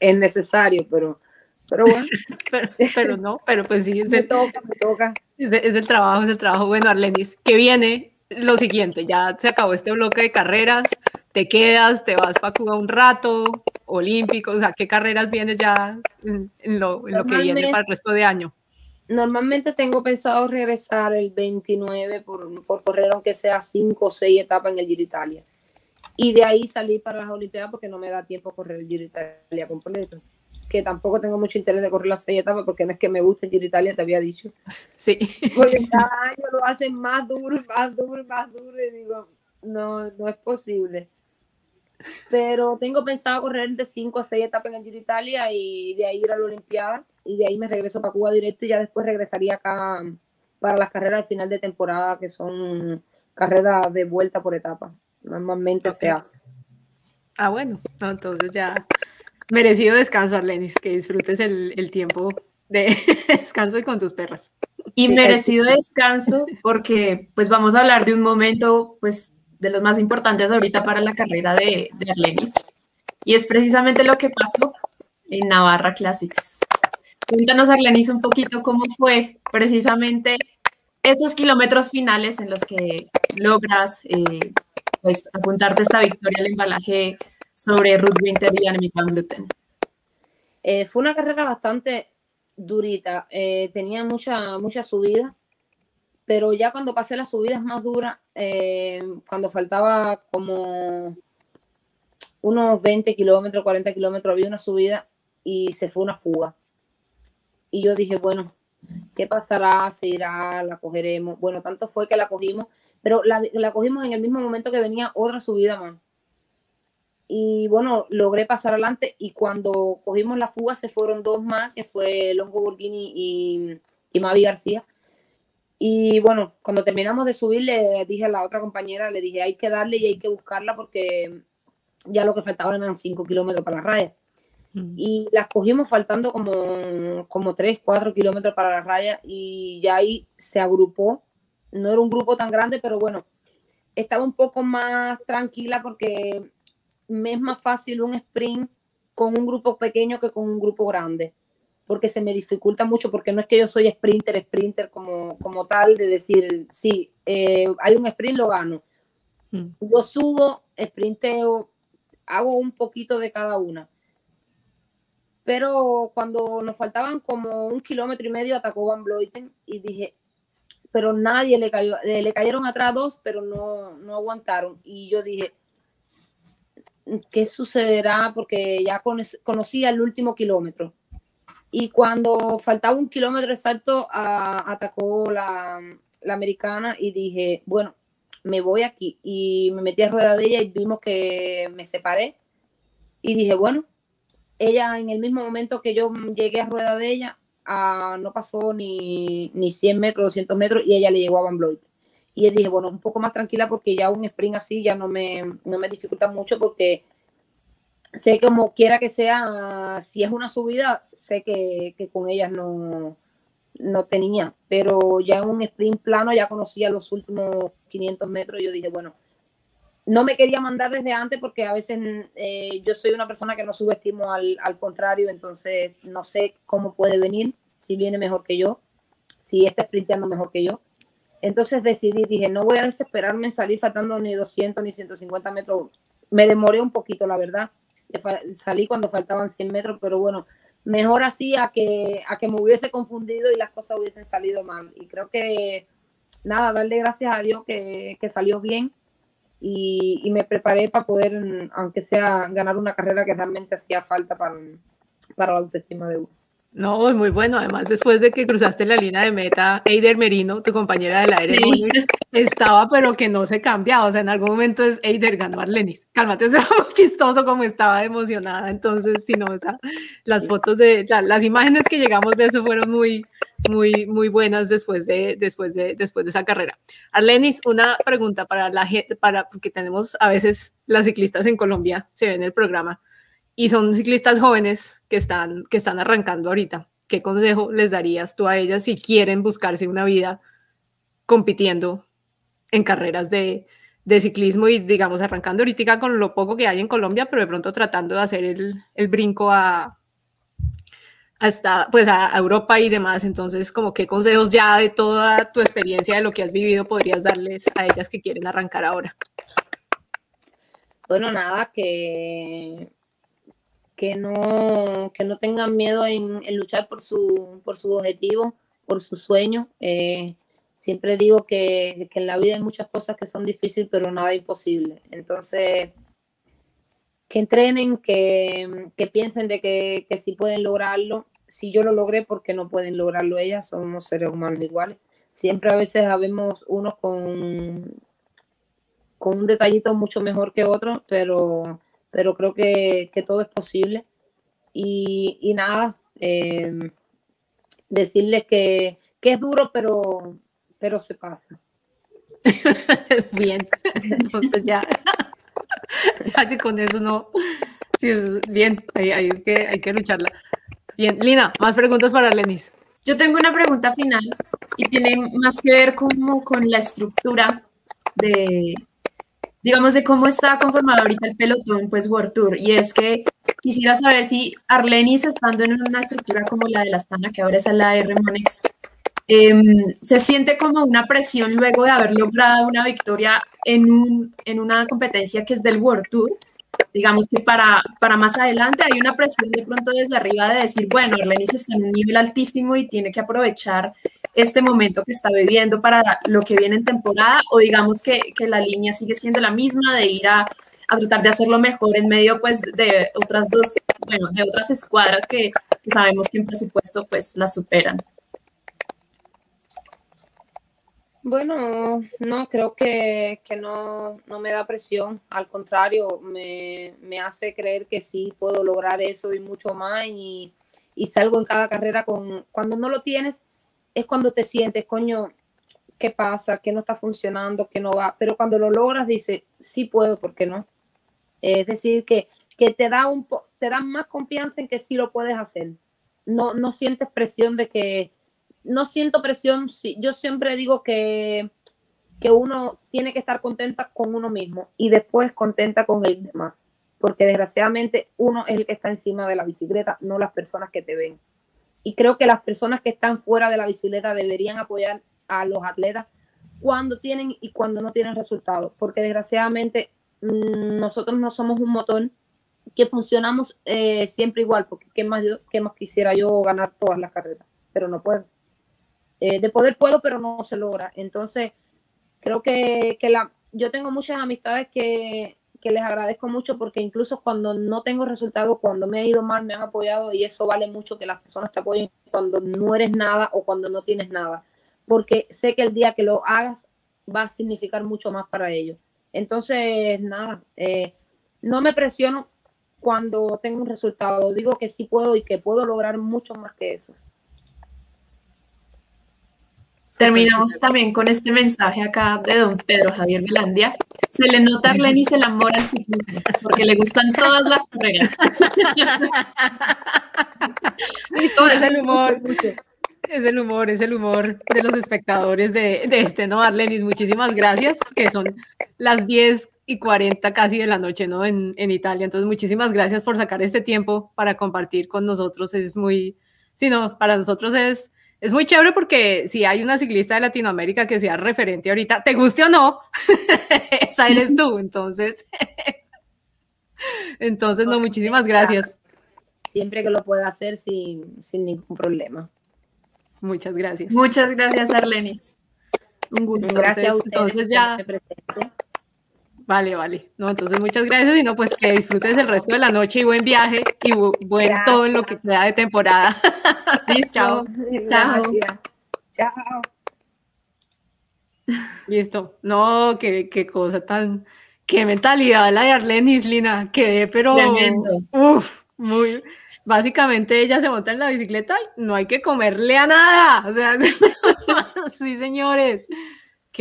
es necesario, pero, pero bueno. pero, no, pero pues sí, es el, toca, me toca. Es, el trabajo, es el trabajo. Bueno, Arlenis, que viene lo siguiente, ya se acabó este bloque de carreras, te quedas, te vas para Cuba un rato, olímpicos, o sea, ¿qué carreras vienes ya en, lo, en lo que viene para el resto de año? Normalmente tengo pensado regresar el 29 por, por correr aunque sea 5 o 6 etapas en el Giro Italia. Y de ahí salir para las Olimpiadas porque no me da tiempo correr el Giro Italia completo. Que tampoco tengo mucho interés de correr las 6 etapas porque no es que me guste el Giro Italia, te había dicho. Sí. Porque cada año lo hacen más duro, más duro, más duro y digo, no, no es posible. Pero tengo pensado correr de 5 a 6 etapas en el Giro Italia y de ahí ir a la Olimpiada y de ahí me regreso para Cuba directo y ya después regresaría acá para las carreras al final de temporada, que son carreras de vuelta por etapa. Normalmente se hace. Ah, bueno, entonces ya merecido descanso, Arlenis, que disfrutes el, el tiempo de descanso y con tus perras. Y merecido descanso porque pues vamos a hablar de un momento pues de los más importantes ahorita para la carrera de, de Arlenis. Y es precisamente lo que pasó en Navarra Classics. Cuéntanos, Arlenis, un poquito cómo fue precisamente esos kilómetros finales en los que logras eh, pues, apuntarte esta victoria al embalaje sobre Ruth Winter y Annemiek van Gluten. Eh, fue una carrera bastante durita, eh, tenía mucha, mucha subida, pero ya cuando pasé las subidas más duras, cuando faltaba como unos 20 kilómetros, 40 kilómetros, había una subida y se fue una fuga. Y yo dije, bueno, ¿qué pasará? ¿Se irá? ¿La cogeremos? Bueno, tanto fue que la cogimos, pero la, la cogimos en el mismo momento que venía otra subida más. Y bueno, logré pasar adelante y cuando cogimos la fuga se fueron dos más, que fue Longo Burgini y, y Mavi García. Y bueno, cuando terminamos de subir, le dije a la otra compañera, le dije, hay que darle y hay que buscarla porque ya lo que faltaba eran cinco kilómetros para la raya y las cogimos faltando como, como 3, 4 kilómetros para la raya y ya ahí se agrupó. No era un grupo tan grande, pero bueno, estaba un poco más tranquila porque me es más fácil un sprint con un grupo pequeño que con un grupo grande. porque se me dificulta mucho, porque no es que yo soy sprinter, sprinter como, como tal, de decir, sí, eh, hay un sprint, lo gano. Mm. Yo subo, sprinteo, hago un poquito de cada una. Pero cuando nos faltaban como un kilómetro y medio, atacó Van Bloiten y dije, pero nadie le cayó, le, cayeron atrás dos, pero no, no aguantaron. Y yo dije, ¿qué sucederá? Porque ya conocía el último kilómetro. Y cuando faltaba un kilómetro exacto, atacó la, la, americana y dije, bueno, me voy aquí. Y me metí a rueda de ella y vimos que me separé. Y dije, bueno, ella en el mismo momento que yo llegué a rueda de ella, no pasó ni, ni 100 metros, 200 metros y ella le llegó a Van Bloyd. Y dije, bueno, un poco más tranquila porque ya un sprint así ya no me, no me dificulta mucho porque sé como quiera que sea, si es una subida, sé que, que con ellas no, no tenía, pero ya un sprint plano ya conocía los últimos 500 metros y yo dije, bueno, no me quería mandar desde antes porque a veces eh, yo soy una persona que no subestimo al, al, contrario, entonces no sé cómo puede venir, si viene mejor que yo, si está sprinteando mejor que yo. Entonces decidí, dije, no voy a desesperarme en salir faltando ni 200 ni 150 metros. Me demoré un poquito, la verdad, salí cuando faltaban 100 metros, pero bueno, mejor así a que, a que me hubiese confundido y las cosas hubiesen salido mal. Y creo que, nada, darle gracias a Dios que, que salió bien y, y, me preparé para poder, aunque sea, ganar una carrera que realmente hacía falta para, para la autoestima de uno. No, muy bueno. Además, después de que cruzaste la línea de meta, Eider Merino, tu compañera del aire, estaba, pero que no se cambiaba. O sea, en algún momento es Eider ganó a Arlenis. Cálmate, o sea, muy chistoso como estaba emocionada. Entonces, si no, o sea, las fotos de, las imágenes que llegamos de eso fueron muy, muy, muy buenas después de, después de, después de esa carrera. Arlenis, una pregunta para la gente, para, porque tenemos a veces las ciclistas en Colombia, se ve en el programa y son ciclistas jóvenes que están, que están arrancando ahorita. ¿Qué consejo les darías tú a ellas si quieren buscarse una vida compitiendo en carreras de, de ciclismo y, digamos, arrancando ahorita con lo poco que hay en Colombia, pero de pronto tratando de hacer el, el brinco a, hasta pues a Europa y demás. Entonces, como qué consejos ya de toda tu experiencia de lo que has vivido podrías darles a ellas que quieren arrancar ahora? Bueno, nada, que que no, que no tengan miedo en, luchar por su, por su objetivo, por su sueño. Eh, siempre digo que, en la vida hay muchas cosas que son difíciles, pero nada imposible. Entonces, que entrenen, que, piensen de que, que sí pueden lograrlo. Si yo lo logré, porque no pueden lograrlo ellas? Somos seres humanos iguales. Siempre a veces habemos unos con, con un detallito mucho mejor que otros, pero pero creo que, todo es posible. Y, nada, em, decirles que, es duro, pero, pero se pasa. bien, entonces ya, así con eso no, sí, es bien, ahí, es que hay que lucharla. Bien, Lina, más preguntas para Lenis. Yo tengo una pregunta final y tiene más que ver como con la estructura de, digamos, de cómo está conformado ahorita el pelotón, pues World Tour, y es que quisiera saber si Arlenis, estando en una estructura como la de la Astana, que ahora es la de Remonex, em, se siente como una presión luego de haber logrado una victoria en, un, en una competencia que es del World Tour, digamos que para, para más adelante hay una presión de pronto desde arriba de decir, bueno, Arlenis está en un nivel altísimo y tiene que aprovechar este momento que está viviendo para lo que viene en temporada, o digamos que, que la línea sigue siendo la misma de ir a, a, tratar de hacerlo mejor en medio pues de otras dos, bueno, de otras escuadras que, que sabemos que en presupuesto pues las superan. Bueno, no, creo que, no, me da presión, al contrario, me, hace creer que sí puedo lograr eso y mucho más y, salgo en cada carrera con, cuando no lo tienes, es cuando te sientes, coño, ¿qué pasa? ¿Qué no está funcionando? ¿Qué no va? Pero cuando lo logras, dices, sí puedo, ¿por qué no? Es decir, que, que te, da un te da más confianza en que sí lo puedes hacer. No, no sientes presión de que no siento presión, yo siempre digo que, que uno tiene que estar contenta con uno mismo y después contenta con el demás, porque desgraciadamente uno es el que está encima de la bicicleta, no las personas que te ven. y creo que las personas que están fuera de la bicicleta deberían apoyar a los atletas cuando tienen y cuando no tienen resultados, porque desgraciadamente mm, nosotros no somos un motor que funcionamos eh, siempre igual, porque ¿qué más, qué más quisiera yo ganar todas las carreras? Pero no puedo. Eh, de poder puedo, pero no se logra. Entonces, creo que, que la, yo tengo muchas amistades que, que les agradezco mucho porque incluso cuando no tengo resultados, cuando me ha ido mal, me han apoyado y eso vale mucho que las personas te apoyen cuando no eres nada o cuando no tienes nada, porque sé que el día que lo hagas va a significar mucho más para ellos. Entonces, nada, eh, no me presiono cuando tengo un resultado, digo que sí puedo y que puedo lograr mucho más que eso. Terminamos también con este mensaje acá de don Pedro Javier Velandia. Se le nota a Arlenis el amor al ciclismo, porque le gustan todas las carreras. Sí, todo es el humor. Es el humor, es el humor de los espectadores de, de este, ¿no? Arlenis, muchísimas gracias, que son las 10 y 40 casi de la noche, ¿no? En, en Italia. Entonces, muchísimas gracias por sacar este tiempo para compartir con nosotros. Es muy, sí, no, para nosotros es es muy chévere porque si hay una ciclista de Latinoamérica que sea referente ahorita, te guste o no, esa eres tú. Entonces, entonces no, muchísimas gracias. Siempre que lo pueda hacer sin, sin ningún problema. Muchas gracias. Muchas gracias, Arlenis. Un gusto. Gracias entonces, a ustedes. Entonces ya. Vale, vale. No, entonces muchas gracias y no, pues que disfrutes el resto de la noche y buen viaje y buen todo en lo que queda de temporada. Listo. Chao. Chao. Chao. Listo. No, qué, qué cosa tan, qué mentalidad la de Arlene Islina, quedé, pero Tremendo. uf, muy, básicamente ella se monta en la bicicleta y no hay que comerle a nada. O sea, sí, señores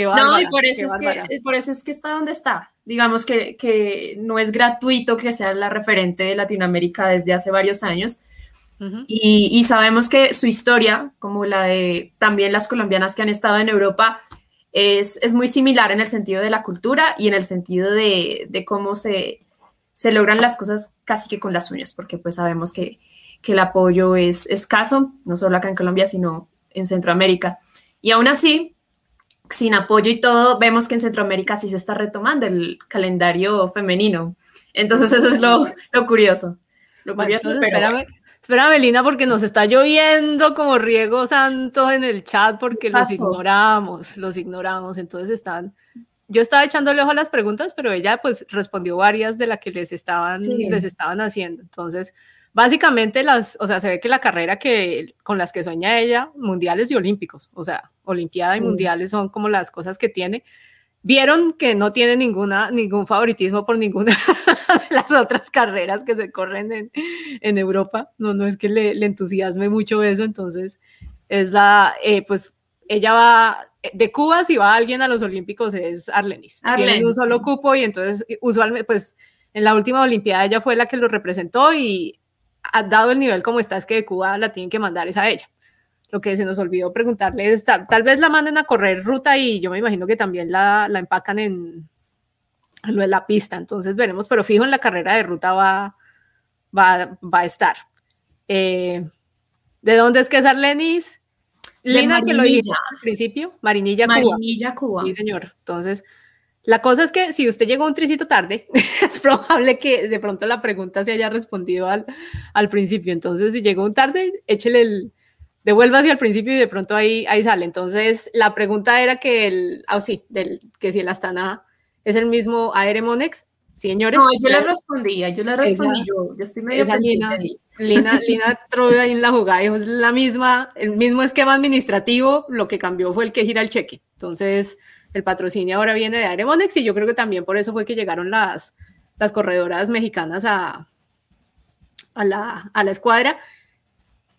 no, y por eso, es que, por eso es que está donde está. Digamos que, que, no es gratuito que sea la referente de Latinoamérica desde hace varios años. y, y, sabemos que su historia, como la de también las colombianas que han estado en Europa, es, es muy similar en el sentido de la cultura y en el sentido de, de cómo se, se, logran las cosas casi que con las uñas, porque pues sabemos que, que el apoyo es escaso, no solo acá en Colombia, sino en Centroamérica. Y aún así, sin apoyo y todo, vemos que en Centroamérica sí se está retomando el calendario femenino. Entonces eso es lo, curioso. Lo curioso espérame, espérame, Lina, porque nos está lloviendo como riego santo en el chat porque los ignoramos, los ignoramos. Entonces están... Yo estaba echándole ojo a las preguntas, pero ella pues respondió varias de las que les estaban, les estaban haciendo. Entonces, básicamente las, o sea, se ve que la carrera que con las que sueña ella, mundiales y olímpicos, o sea, olimpiada y mundiales son como las cosas que tiene. Vieron que no tiene ninguna, ningún favoritismo por ninguna de las otras carreras que se corren en, en Europa. No, no es que le, le, entusiasme mucho eso, entonces es la, eh, pues ella va, de Cuba si va alguien a los Olímpicos es Arlenis. Arlenis. Tienen un solo cupo y entonces usualmente, pues en la última Olimpiada ella fue la que lo representó y dado el nivel como está, es que de Cuba la tienen que mandar es a ella. Lo que se nos olvidó preguntarle es, tal, vez la manden a correr ruta y yo me imagino que también la, la empacan en, lo de la pista, entonces veremos, pero fijo en la carrera de ruta va, va, va a estar. Eh, ¿De dónde es que es Arlenis? Lina, que lo dije al principio, Marinilla, Marinilla Cuba. Sí, señor. Entonces, la cosa es que si usted llegó un tricito tarde, es probable que de pronto la pregunta se haya respondido al, al principio. Entonces, si llegó un tarde, échele el, devuelva hacia el principio y de pronto ahí, ahí sale. Entonces, la pregunta era que el, ah, sí, del, que si el Astana es el mismo Aeremonex. Señores. No, yo le respondía, yo le respondí, yo, yo estoy medio esa Lina, Lina, Lina ahí en la jugada, dijo, es la misma, el mismo esquema administrativo, lo que cambió fue el que gira el cheque. Entonces, el patrocinio ahora viene de Aeremonex y yo creo que también por eso fue que llegaron las, las corredoras mexicanas a, a, la, a la escuadra.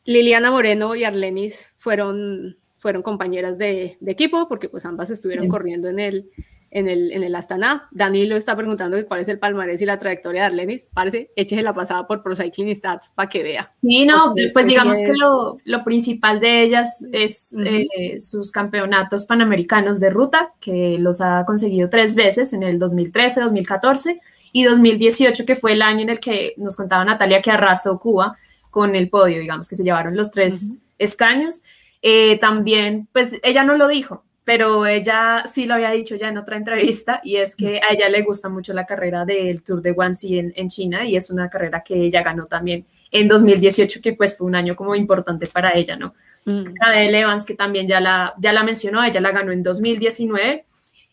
Liliana Moreno y Arlenis fueron, fueron compañeras de, de equipo porque pues ambas estuvieron corriendo en el, en el, en el Astana. Danilo está preguntando cuál es el palmarés y la trayectoria de Arlenis. Parece, échese la pasada por Pro Cycling Stats para que vea. Sí, no, pues digamos que lo, lo, principal de ellas es eh, sus campeonatos panamericanos de ruta, que los ha conseguido tres veces en el 2013, 2014 y 2018, que fue el año en el que nos contaba Natalia que arrasó Cuba con el podio, digamos que se llevaron los tres escaños. Eh, también, pues ella no lo dijo, pero ella sí lo había dicho ya en otra entrevista y es que a ella le gusta mucho la carrera del Tour de Guangxi en, en China y es una carrera que ella ganó también en 2018, que pues fue un año como importante para ella, ¿no? Mm. Evans, que también ya la, ya la mencionó, ella la ganó en 2019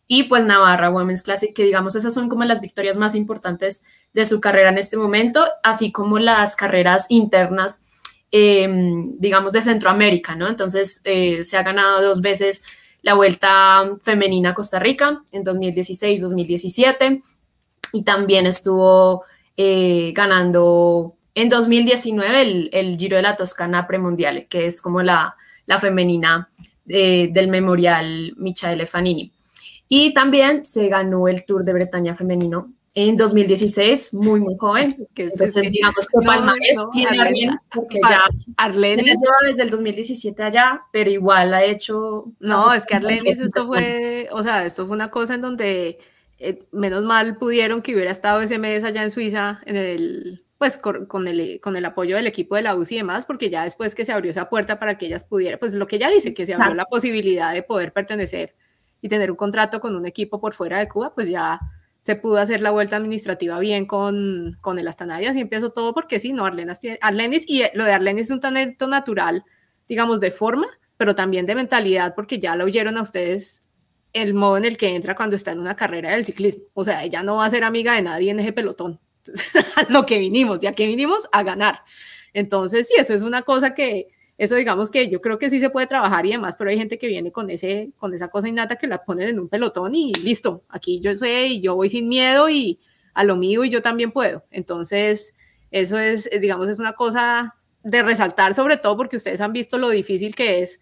y pues Navarra Women's Classic, que digamos esas son como las victorias más importantes de su carrera en este momento, así como las carreras internas, em, digamos, de Centroamérica, ¿no? Entonces eh, se ha ganado dos veces la Vuelta Femenina a Costa Rica en 2016-2017 y también estuvo eh, ganando en 2019 el, el, Giro de la Toscana Premondiale, que es como la, la femenina eh, del Memorial Michaele Fanini. Y también se ganó el Tour de Bretaña femenino en 2016, muy, muy joven. Entonces, digamos que Palmarés tiene Arlene, porque ya Arlene lleva desde el 2017 allá, pero igual ha hecho... No, es que Arlene, esto fue, o sea, esto fue una cosa en donde eh, menos mal pudieron que hubiera estado ese mes allá en Suiza, en el, pues con, el, con el apoyo del equipo de la UCI y demás, porque ya después que se abrió esa puerta para que ellas pudieran, pues lo que ella dice, que se abrió la posibilidad de poder pertenecer y tener un contrato con un equipo por fuera de Cuba, pues ya se pudo hacer la vuelta administrativa bien con, con el Astana y empezó todo porque sí, no, Arlenis, Arlenis y lo de Arlenis es un talento natural, digamos, de forma, pero también de mentalidad porque ya lo oyeron a ustedes el modo en el que entra cuando está en una carrera del ciclismo. O sea, ella no va a ser amiga de nadie en ese pelotón. lo que vinimos, ya que vinimos a ganar. Entonces, sí, eso es una cosa que, eso digamos que yo creo que sí se puede trabajar y demás, pero hay gente que viene con, ese, con esa cosa innata que la ponen en un pelotón y listo, aquí yo sé y yo voy sin miedo y a lo mío y yo también puedo. Entonces, eso es, digamos, es una cosa de resaltar sobre todo porque ustedes han visto lo difícil que es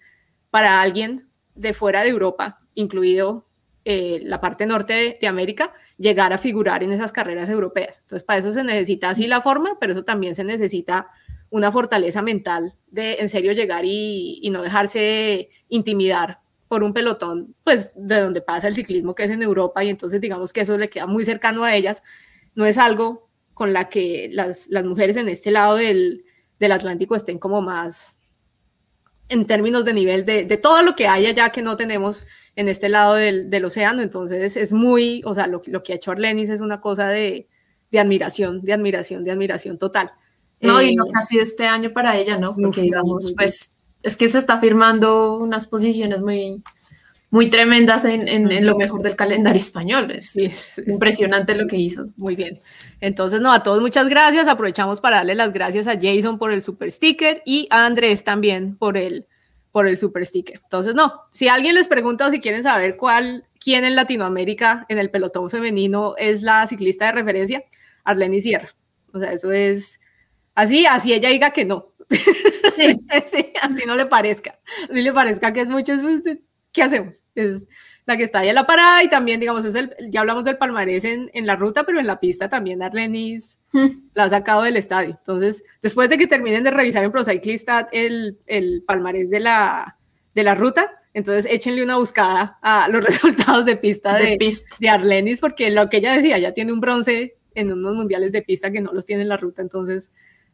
para alguien de fuera de Europa, incluido eh, la parte norte de, América, llegar a figurar en esas carreras europeas. Entonces, para eso se necesita así la forma, pero eso también se necesita una fortaleza mental de en serio llegar y, no dejarse intimidar por un pelotón, pues de donde pasa el ciclismo, que es en Europa, y entonces digamos que eso le queda muy cercano a ellas. No es algo con la que las, mujeres en este lado del, Atlántico estén como más en términos de nivel de, todo lo que hay allá que no tenemos en este lado del, océano. Entonces es muy, o sea, lo, que ha hecho Arlenis es una cosa de, de admiración, de admiración, de admiración total. No, y lo que ha sido este año para ella, ¿no? Porque digamos, pues es que se está firmando unas posiciones muy, muy tremendas en, en, lo mejor del calendario español. Es, impresionante lo que hizo. Muy bien. Entonces, no, a todos muchas gracias. Aprovechamos para darle las gracias a Jason por el super sticker y a Andrés también por el, por el super sticker. Entonces, no, si alguien les pregunta o si quieren saber cuál, quién en Latinoamérica en el pelotón femenino es la ciclista de referencia, Arlene Sierra. O sea, eso es Así, así ella diga que no. Sí. así no le parezca. Así le parezca que es mucho, ¿qué hacemos? Es la que está ahí en la parada y también, digamos, es el, ya hablamos del palmarés en, en la ruta, pero en la pista también Arlenis hmm. la ha sacado del estadio. Entonces, después de que terminen de revisar en ProCyclista el, el palmarés de la, de la ruta, entonces échenle una buscada a los resultados de pista de, de, de Arlenis, porque lo que ella decía, ya tiene un bronce en unos mundiales de pista que no los tiene en la ruta, entonces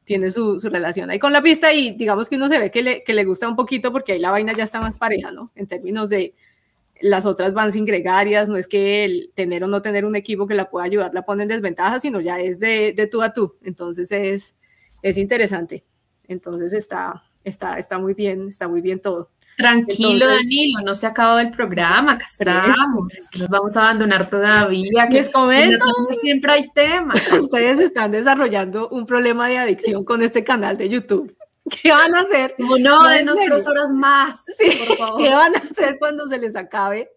tiene su, su, relación ahí con la pista y digamos que uno se ve que le, que le gusta un poquito porque ahí la vaina ya está más pareja, ¿no? En términos de las otras van sin gregarias, no es que el tener o no tener un equipo que la pueda ayudar la pone en desventaja, sino ya es de, de tú a tú. Entonces es, es interesante. Entonces está, está, está muy bien, está muy bien todo. Tranquilo, Danilo, no se ha acabado el programa, acá estamos. Nos vamos a abandonar todavía. Les comento. Siempre hay temas. Ustedes están desarrollando un problema de adicción con este canal de YouTube. ¿Qué van a hacer? Uno de nuestras horas más. ¿Qué van a hacer cuando se les acabe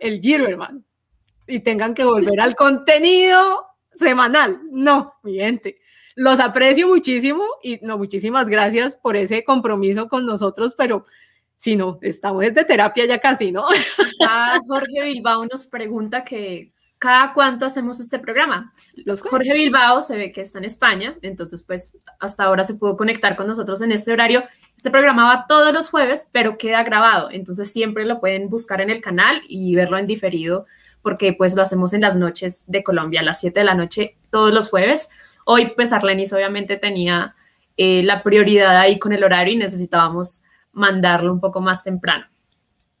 el Giro, hermano? Y tengan que volver al contenido semanal. No, mi gente. Los aprecio muchísimo y no, muchísimas gracias por ese compromiso con nosotros, pero si no, estamos de terapia ya casi, ¿no? Jorge Bilbao nos pregunta que cada cuánto hacemos este programa. Los Jorge Bilbao se ve que está en España, entonces pues hasta ahora se pudo conectar con nosotros en este horario. Este programa va todos los jueves, pero queda grabado, entonces siempre lo pueden buscar en el canal y verlo en diferido, porque pues lo hacemos en las noches de Colombia, a las 7 de la noche todos los jueves. Hoy pues Arlenis obviamente tenía eh, la prioridad ahí con el horario y necesitábamos mandarlo un poco más temprano.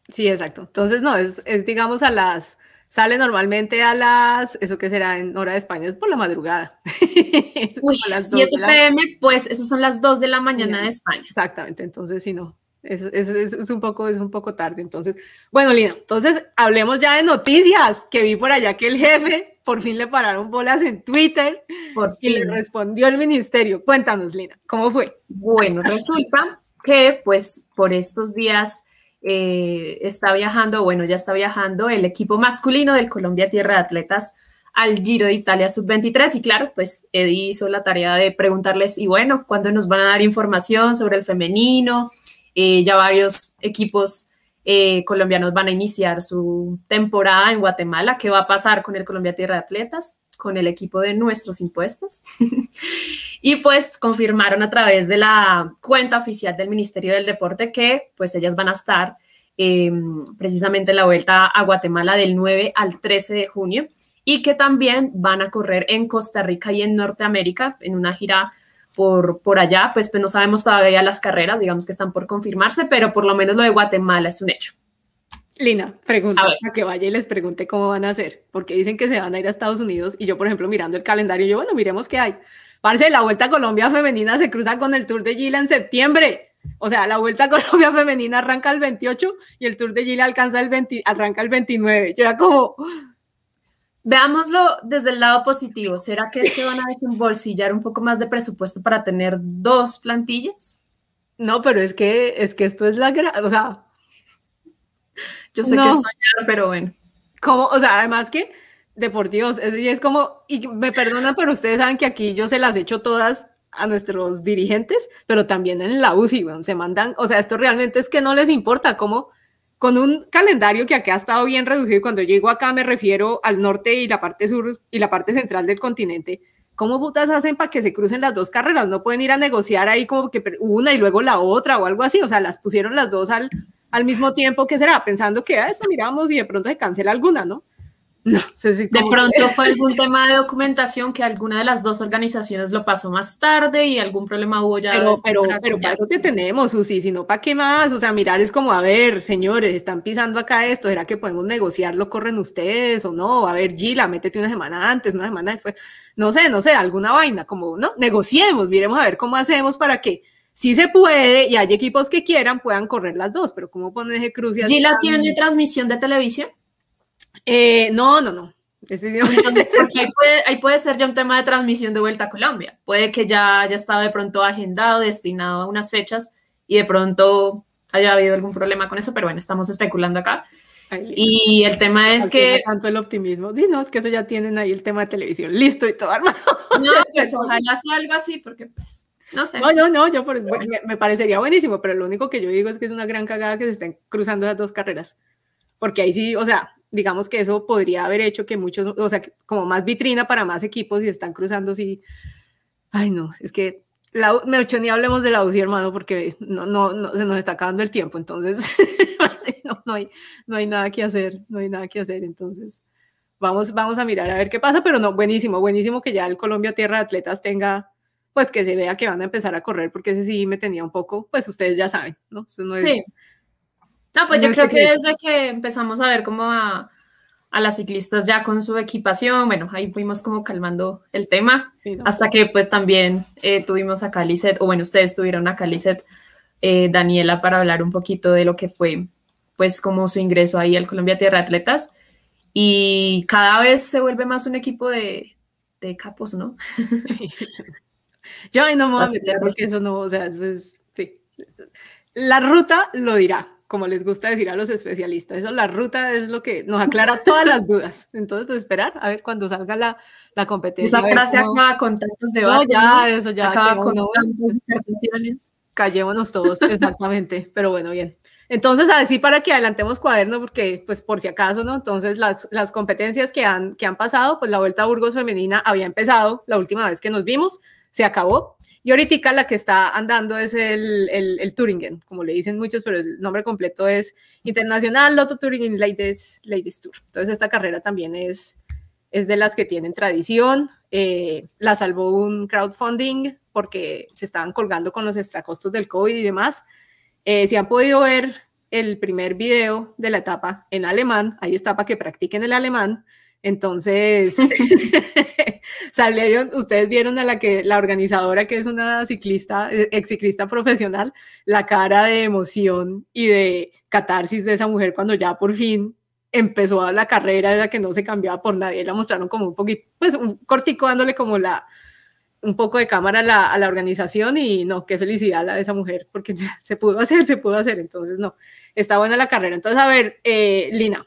Sí, exacto. Entonces, no, es, es digamos a las, sale normalmente a las, eso que será en hora de España, es por la madrugada. Uy, las 7 pm, pues esas son las 2 de la mañana de España. Exactamente, entonces si no, es, es, es, un poco, es un poco tarde. Entonces, bueno, Lina, entonces hablemos ya de noticias, que vi por allá que el jefe por fin le pararon bolas en Twitter por fin. y le respondió el ministerio. Cuéntanos, Lina, ¿cómo fue? Bueno, resulta que pues por estos días eh, está viajando, bueno, ya está viajando el equipo masculino del Colombia Tierra de Atletas al Giro de Italia Sub-23 y claro, pues Eddie hizo la tarea de preguntarles, y bueno, ¿cuándo nos van a dar información sobre el femenino? Eh, ya varios equipos eh, colombianos van a iniciar su temporada en Guatemala. ¿Qué va a pasar con el Colombia Tierra de Atletas? Con el equipo de nuestros impuestos. y pues confirmaron a través de la cuenta oficial del Ministerio del Deporte que pues ellas van a estar eh, precisamente en la vuelta a Guatemala del 9 al 13 de junio y que también van a correr en Costa Rica y en Norteamérica en una gira por, por allá, pues, pues no sabemos todavía las carreras, digamos que están por confirmarse, pero por lo menos lo de Guatemala es un hecho. Lina, pregunta a, que vaya y les pregunte cómo van a hacer, porque dicen que se van a ir a Estados Unidos y yo, por ejemplo, mirando el calendario, yo, bueno, miremos qué hay. Parce, la Vuelta a Colombia Femenina se cruza con el Tour de Gila en septiembre. O sea, la Vuelta a Colombia Femenina arranca el 28 y el Tour de Gila alcanza el 20, arranca el 29. Yo era como, Veámoslo desde el lado positivo. ¿Será que es que van a desembolsillar un poco más de presupuesto para tener dos plantillas? No, pero es que, es que esto es la... O sea... Yo sé que es soñar, pero bueno. Como, o sea, además que, deportivos, es, es como, y me perdonan, pero ustedes saben que aquí yo se las echo todas a nuestros dirigentes, pero también en la UCI, bueno, se mandan, o sea, esto realmente es que no les importa cómo con un calendario que acá ha estado bien reducido, y cuando llego acá me refiero al norte y la parte sur y la parte central del continente, ¿cómo putas hacen para que se crucen las dos carreras? No pueden ir a negociar ahí como que una y luego la otra o algo así, o sea, las pusieron las dos al, al mismo tiempo, ¿qué será? Pensando que a ah, eso miramos y de pronto se cancela alguna, ¿no? No sé si de pronto fue algún tema de documentación que alguna de las dos organizaciones lo pasó más tarde y algún problema hubo ya. Pero, pero, pero para eso te tenemos, Susi, si no, ¿para qué más? O sea, mirar es como, a ver, señores, están pisando acá esto, ¿será que podemos negociarlo? ¿Corren ustedes o no? A ver, Gila, métete una semana antes, una semana después. No sé, no sé, alguna vaina, como, no, negociemos, miremos a ver cómo hacemos para que sí se puede y hay equipos que quieran, puedan correr las dos, pero ¿cómo pones ese cruce? ¿Gila tiene transmisión de televisión? Eh, no, no, no. Entonces, ahí, puede, ser ya un tema de transmisión de vuelta a Colombia. Puede que ya haya estado de pronto agendado, destinado a unas fechas y de pronto haya habido algún problema con eso, pero bueno, estamos especulando acá. y el tema es que... Tanto el optimismo. no, es que eso ya tienen ahí el tema de televisión listo y todo armado. No, pues ojalá sea algo así, porque pues, no sé. No, no, no, yo me, me, parecería buenísimo, pero lo único que yo digo es que es una gran cagada que se estén cruzando las dos carreras. Porque ahí sí, o sea, digamos que eso podría haber hecho que muchos, o sea, como más vitrina para más equipos y están cruzando así. Ay, no, es que la, hecho ni hablemos de la UCI, hermano, porque no, no, no, se nos está acabando el tiempo, entonces no, no, hay, no hay nada que hacer, no hay nada que hacer, entonces vamos, vamos a mirar a ver qué pasa, pero no, buenísimo, buenísimo que ya el Colombia Tierra de Atletas tenga, pues que se vea que van a empezar a correr, porque ese sí me tenía un poco, pues ustedes ya saben, ¿no? Eso no es, sí. No, pues yo creo que desde que empezamos a ver como a, las ciclistas ya con su equipación, bueno, ahí fuimos como calmando el tema, hasta que pues también eh, tuvimos a Calicet, o bueno, ustedes tuvieron a Calicet, eh, Daniela, para hablar un poquito de lo que fue pues como su ingreso ahí al Colombia Tierra Atletas, y cada vez se vuelve más un equipo de, capos, ¿no? Sí. Yo ahí no me voy a meter porque eso no, o sea, pues, sí. La ruta lo dirá, como les gusta decir a los especialistas. Eso, la ruta es lo que nos aclara todas las dudas. Entonces, pues esperar a ver cuando salga la, la competencia. Esa frase acaba con tantos debates. No, ya, eso ya. Acaba con tantas disertaciones. Callémonos todos, exactamente. Pero bueno, bien. Entonces, así para que adelantemos cuaderno, porque pues por si acaso, ¿no? Entonces, las, las competencias que han, que han pasado, pues la Vuelta a Burgos Femenina había empezado la última vez que nos vimos, se acabó, y ahorita la que está andando es el, el, el, Turingen, como le dicen muchos, pero el nombre completo es Internacional Lotto Turingen Ladies, Ladies Tour. Entonces esta carrera también es, es de las que tienen tradición. Eh, la salvó un crowdfunding porque se estaban colgando con los extracostos del COVID y demás. Eh, si han podido ver el primer video de la etapa en alemán, ahí está para que practiquen el alemán. Entonces, salieron, ustedes vieron a la que la organizadora, que es una ciclista, eh, ex ciclista profesional, la cara de emoción y de catarsis de esa mujer cuando ya por fin empezó a la carrera, de la que no se cambiaba por nadie, la mostraron como un poquito, pues un cortico dándole como la, un poco de cámara a la, a la, organización y no, qué felicidad la de esa mujer, porque se pudo hacer, se pudo hacer, entonces no, está buena la carrera. Entonces, a ver, eh, Lina,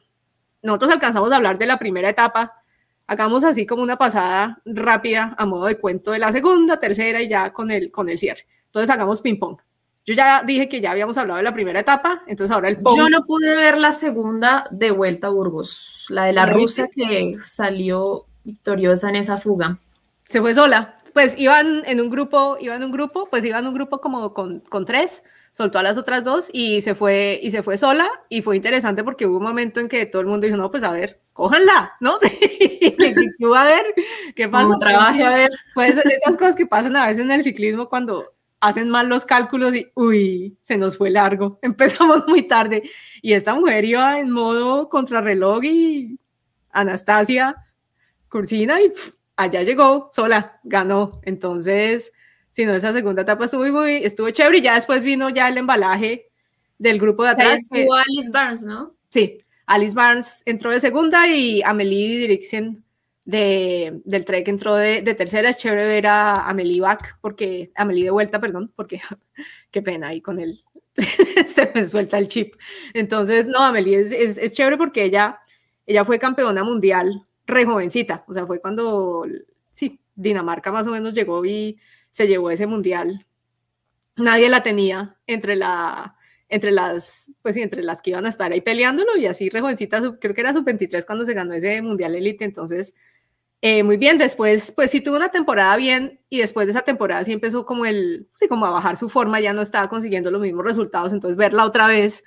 nosotros alcanzamos a hablar de la primera etapa, hagamos así como una pasada rápida a modo de cuento de la segunda, tercera y ya con el, con el cierre. Entonces, hagamos ping pong. Yo ya dije que ya habíamos hablado de la primera etapa, entonces ahora el pong. Yo no pude ver la segunda de vuelta a Burgos, la de la rusa que salió victoriosa en esa fuga. Se fue sola, pues iban en un grupo, iban en un grupo, pues iban en un grupo como con, con tres, soltó a las otras dos y se fue y se fue sola y fue interesante porque hubo un momento en que todo el mundo dijo, no, pues a ver, cójanla, ¿no? ¿Qué, a ver? ¿Qué pasa? trabaje a ver. Pues esas cosas que pasan a veces en el ciclismo cuando hacen mal los cálculos y, uy, se nos fue largo, empezamos muy tarde y esta mujer iba en modo contrarreloj y Anastasia Cursina y allá llegó sola, ganó. Entonces, si no, esa segunda etapa estuvo muy, estuvo chévere y ya después vino ya el embalaje del grupo de atrás. Estuvo Alice Barnes, ¿no? Sí, Alice Barnes entró de segunda y Amelie Dirixen de, del Trek entró de, de, tercera. Es chévere ver a Amelie back, porque, Amelie de vuelta, perdón, porque qué pena ahí con él. se me suelta el chip. Entonces, no, Amelie es, es, es chévere porque ella, ella fue campeona mundial re jovencita, o sea, fue cuando, sí, Dinamarca más o menos llegó y se llevó ese mundial. Nadie la tenía entre la, entre las, pues entre las que iban a estar ahí peleándolo y así re jovencita, creo que era sub 23 cuando se ganó ese mundial elite, entonces, eh, muy bien, después, pues sí tuvo una temporada bien y después de esa temporada sí empezó como el, sí, como a bajar su forma, ya no estaba consiguiendo los mismos resultados, entonces verla otra vez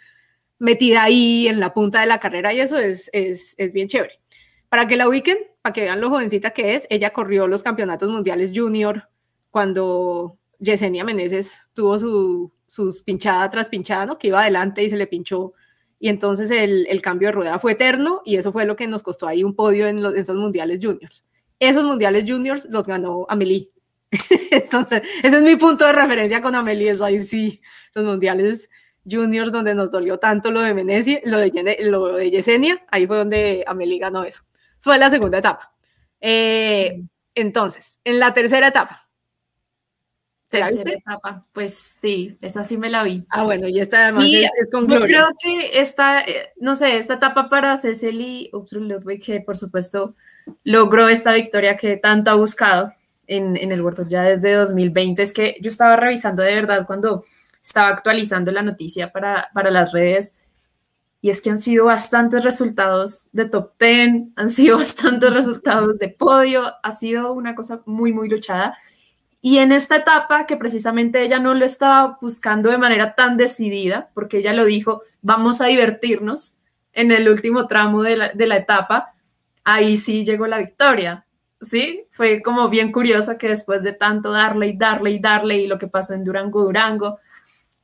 metida ahí en la punta de la carrera y eso es, es, es bien chévere. Para que la ubiquen, para que vean lo jovencita que es, ella corrió los campeonatos mundiales junior cuando Yesenia Meneses tuvo su, sus pinchada tras pinchada, ¿no? Que iba adelante y se le pinchó. Y entonces el, el, cambio de rueda fue eterno y eso fue lo que nos costó ahí un podio en, los, en esos mundiales juniors. Esos mundiales juniors los ganó Amelie. entonces, ese es mi punto de referencia con Amelie. Es ahí sí, los mundiales juniors donde nos dolió tanto lo de Meneses, lo de, lo de Yesenia, ahí fue donde Amelie ganó eso fue la segunda etapa. Eh, entonces, en la tercera etapa. Tercera etapa, pues sí, esa sí me la vi. Ah, bueno, y esta además es, con Gloria. Yo creo que esta, eh, no sé, esta etapa para Cecily Ludwig, que por supuesto logró esta victoria que tanto ha buscado en, en el World ya desde 2020, es que yo estaba revisando de verdad cuando estaba actualizando la noticia para, para las redes y es que han sido bastantes resultados de top 10, han sido bastantes resultados de podio, ha sido una cosa muy, muy luchada. Y en esta etapa, que precisamente ella no lo estaba buscando de manera tan decidida, porque ella lo dijo, vamos a divertirnos en el último tramo de la, de la etapa, ahí sí llegó la victoria. Sí, fue como bien curiosa que después de tanto darle y darle y darle y lo que pasó en Durango, Durango,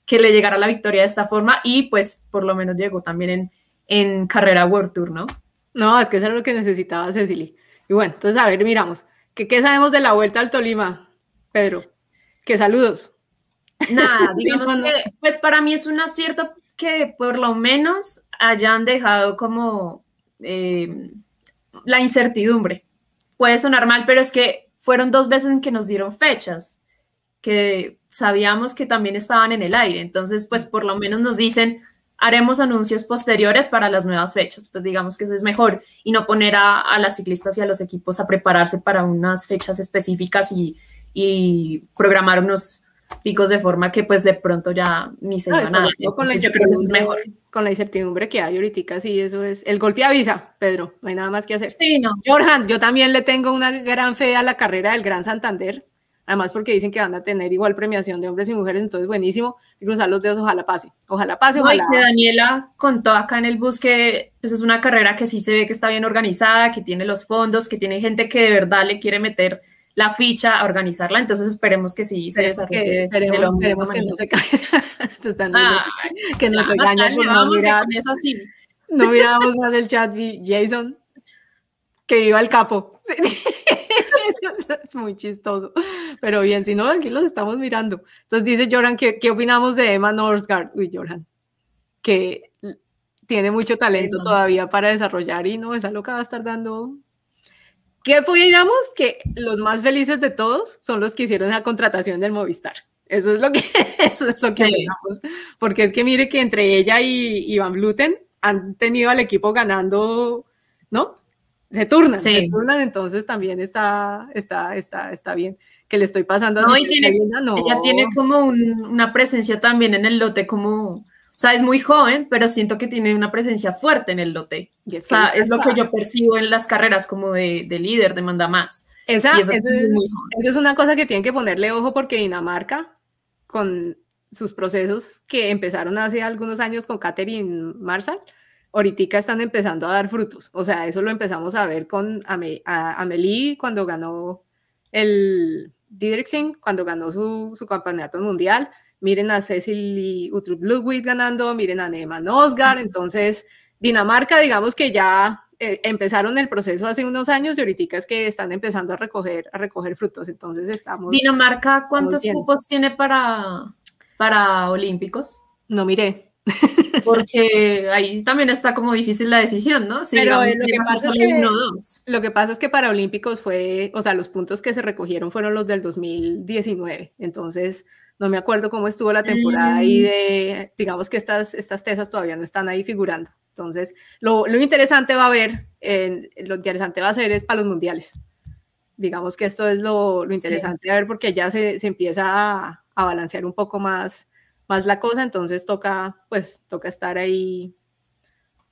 que le llegara la victoria de esta forma y pues por lo menos llegó también en, en carrera World Tour, ¿no? No, es que eso es lo que necesitaba Cecily. Y bueno, entonces a ver, miramos. ¿Qué, qué sabemos de la vuelta al Tolima, Pedro? ¿Qué saludos? Nada, digamos que pues para mí es un acierto que por lo menos hayan dejado como eh, la incertidumbre. Puede sonar mal, pero es que fueron dos veces en que nos dieron fechas que sabíamos que también estaban en el aire. Entonces, pues por lo menos nos dicen, haremos anuncios posteriores para las nuevas fechas. Pues digamos que eso es mejor y no poner a, las ciclistas y a los equipos a prepararse para unas fechas específicas y, programar unos picos de forma que pues de pronto ya ni se van a con la yo creo que eso es mejor. Con la incertidumbre que hay ahorita, sí, eso es. El golpe avisa, Pedro, no hay nada más que hacer. Sí, no. Jorjan, yo también le tengo una gran fe a la carrera del Gran Santander Además, porque dicen que van a tener igual premiación de hombres y mujeres, entonces buenísimo. Y cruzar los dedos, ojalá pase. Ojalá pase, ojalá. que Daniela contó acá en el bus que pues, es una carrera que sí se ve que está bien organizada, que tiene los fondos, que tiene gente que de verdad le quiere meter la ficha a organizarla, entonces esperemos que sí se desarrolle. esperemos, esperemos que no se caiga. que nos regañen por no mirar. No mirábamos más el chat y Jason, que iba el capo. es muy chistoso. Pero bien, si no, aquí los estamos mirando. Entonces dice Joran, ¿qué, qué opinamos de Emma Norsgaard? Uy, Joran, que tiene mucho talento todavía para desarrollar y no, esa loca va a estar dando ¿Qué opinamos? Que los más felices de todos son los que hicieron la contratación del Movistar. Eso es lo que, eso es lo que Porque es que mire que entre ella y, Iván Bluten han tenido al equipo ganando, ¿no? Se turnan, se turnan, entonces también está, está, está, está bien. Que le estoy pasando no, tiene, Ella tiene como una presencia también en el lote, como o sea, es muy joven, pero siento que tiene una presencia fuerte en el lote. Y es o sea, es lo que yo percibo en las carreras como de, de líder, de manda más. Esa, eso, es, una cosa que tienen que ponerle ojo porque Dinamarca, con sus procesos que empezaron hace algunos años con Catherine Marsal, ahorita están empezando a dar frutos. O sea, eso lo empezamos a ver con Amelie cuando ganó el Didriksen, cuando ganó su, su campeonato mundial miren a Cecily Uttrup Ludwig ganando, miren a Neeman Osgar, entonces Dinamarca, digamos que ya eh, empezaron el proceso hace unos años y ahorita es que están empezando a recoger, a recoger frutos, entonces estamos... Dinamarca, ¿cuántos cupos tiene para, para Olímpicos? No miré. Porque ahí también está como difícil la decisión, ¿no? Pero lo, que pasa es que, lo que pasa es que para Olímpicos fue, o sea, los puntos que se recogieron fueron los del 2019, entonces no me acuerdo cómo estuvo la temporada ahí mm. de, digamos que estas, estas tesas todavía no están ahí figurando. Entonces, lo, lo interesante va a ver, lo interesante va a ser es para los mundiales. Digamos que esto es lo, lo interesante a ver porque ya se, se empieza a, a, balancear un poco más, más la cosa, entonces toca, pues, toca estar ahí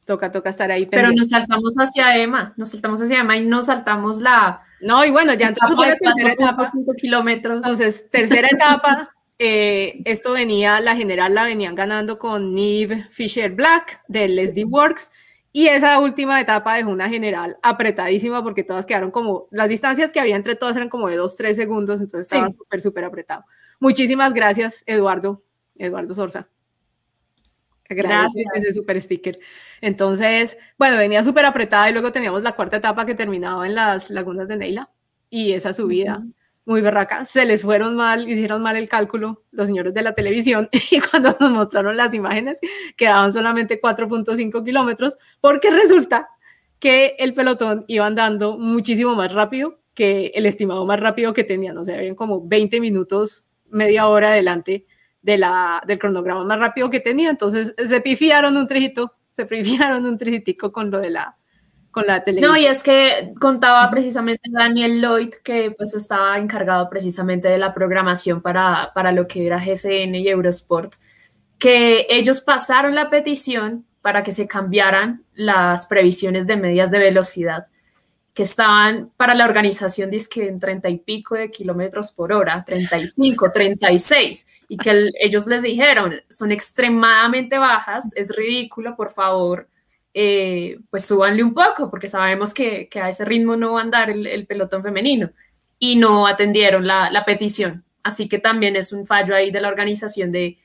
toca, toca estar ahí. Pero nos saltamos hacia Emma, nos saltamos hacia Emma y nos saltamos la. No, y bueno, ya entonces fue la tercera etapa. 5 kilómetros. Entonces, tercera etapa, eh, esto venía, la general la venían ganando con Neve Fisher Black de Leslie Works. Y esa última etapa dejó una general apretadísima porque todas quedaron como, las distancias que había entre todas eran como de 2, 3 segundos, entonces estaba súper, súper apretado. Muchísimas gracias, Eduardo, Eduardo Sorza. Gracias. Ese super sticker. Entonces, bueno, venía súper apretada y luego teníamos la cuarta etapa que terminaba en las lagunas de Neila y esa subida muy berraca, se les fueron mal, hicieron mal el cálculo los señores de la televisión y cuando nos mostraron las imágenes quedaban solamente 4.5 kilómetros porque resulta que el pelotón iba andando muchísimo más rápido que el estimado más rápido que tenían, o sea, habían como 20 minutos, media hora adelante de la, del cronograma más rápido que tenía, entonces se pifiaron un trejito, se pifiaron un trejitico con lo de la, la televisión. No, y es que contaba precisamente Daniel Lloyd, que pues estaba encargado precisamente de la programación para, para lo que era GCN y Eurosport, que ellos pasaron la petición para que se cambiaran las previsiones de medias de velocidad que estaban para la organización que en 30 y pico de kilómetros por hora, 35, 36, y que ellos les dijeron, son extremadamente bajas, es ridículo, por favor, eh, pues súbanle un poco, porque sabemos que, a ese ritmo no va a andar el, pelotón femenino. Y no atendieron la, petición. Así que también es un fallo ahí de la organización de,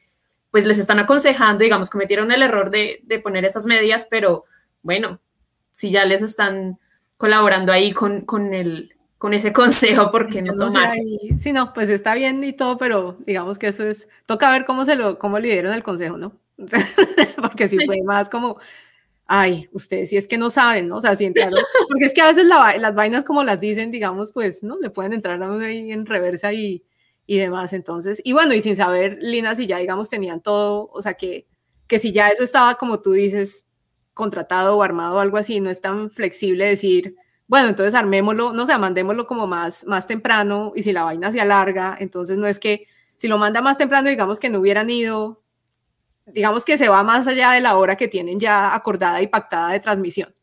pues les están aconsejando, digamos, cometieron el error de, poner esas medias, pero bueno, si ya les están colaborando ahí con, con, el, con ese consejo, ¿por qué no, tomar? sí, no, pues está bien y todo, pero digamos que eso es, toca ver cómo se lo, cómo le dieron el consejo, ¿no? Porque si fue más como, ay, ustedes si es que no saben, ¿no? O sea, si entraron, porque es que a veces las vainas como las dicen, digamos, pues, ¿no? Le pueden entrar ahí en reversa y, y demás, entonces, y bueno, y sin saber, Lina, si ya, digamos, tenían todo, o sea, que, que si ya eso estaba, como tú dices, contratado o armado o algo así, no es tan flexible decir, bueno, entonces armémoslo, no sé, mandémoslo como más, más temprano y si la vaina se alarga, entonces no es que si lo manda más temprano, digamos que no hubieran ido digamos que se va más allá de la hora que tienen ya acordada y pactada de transmisión.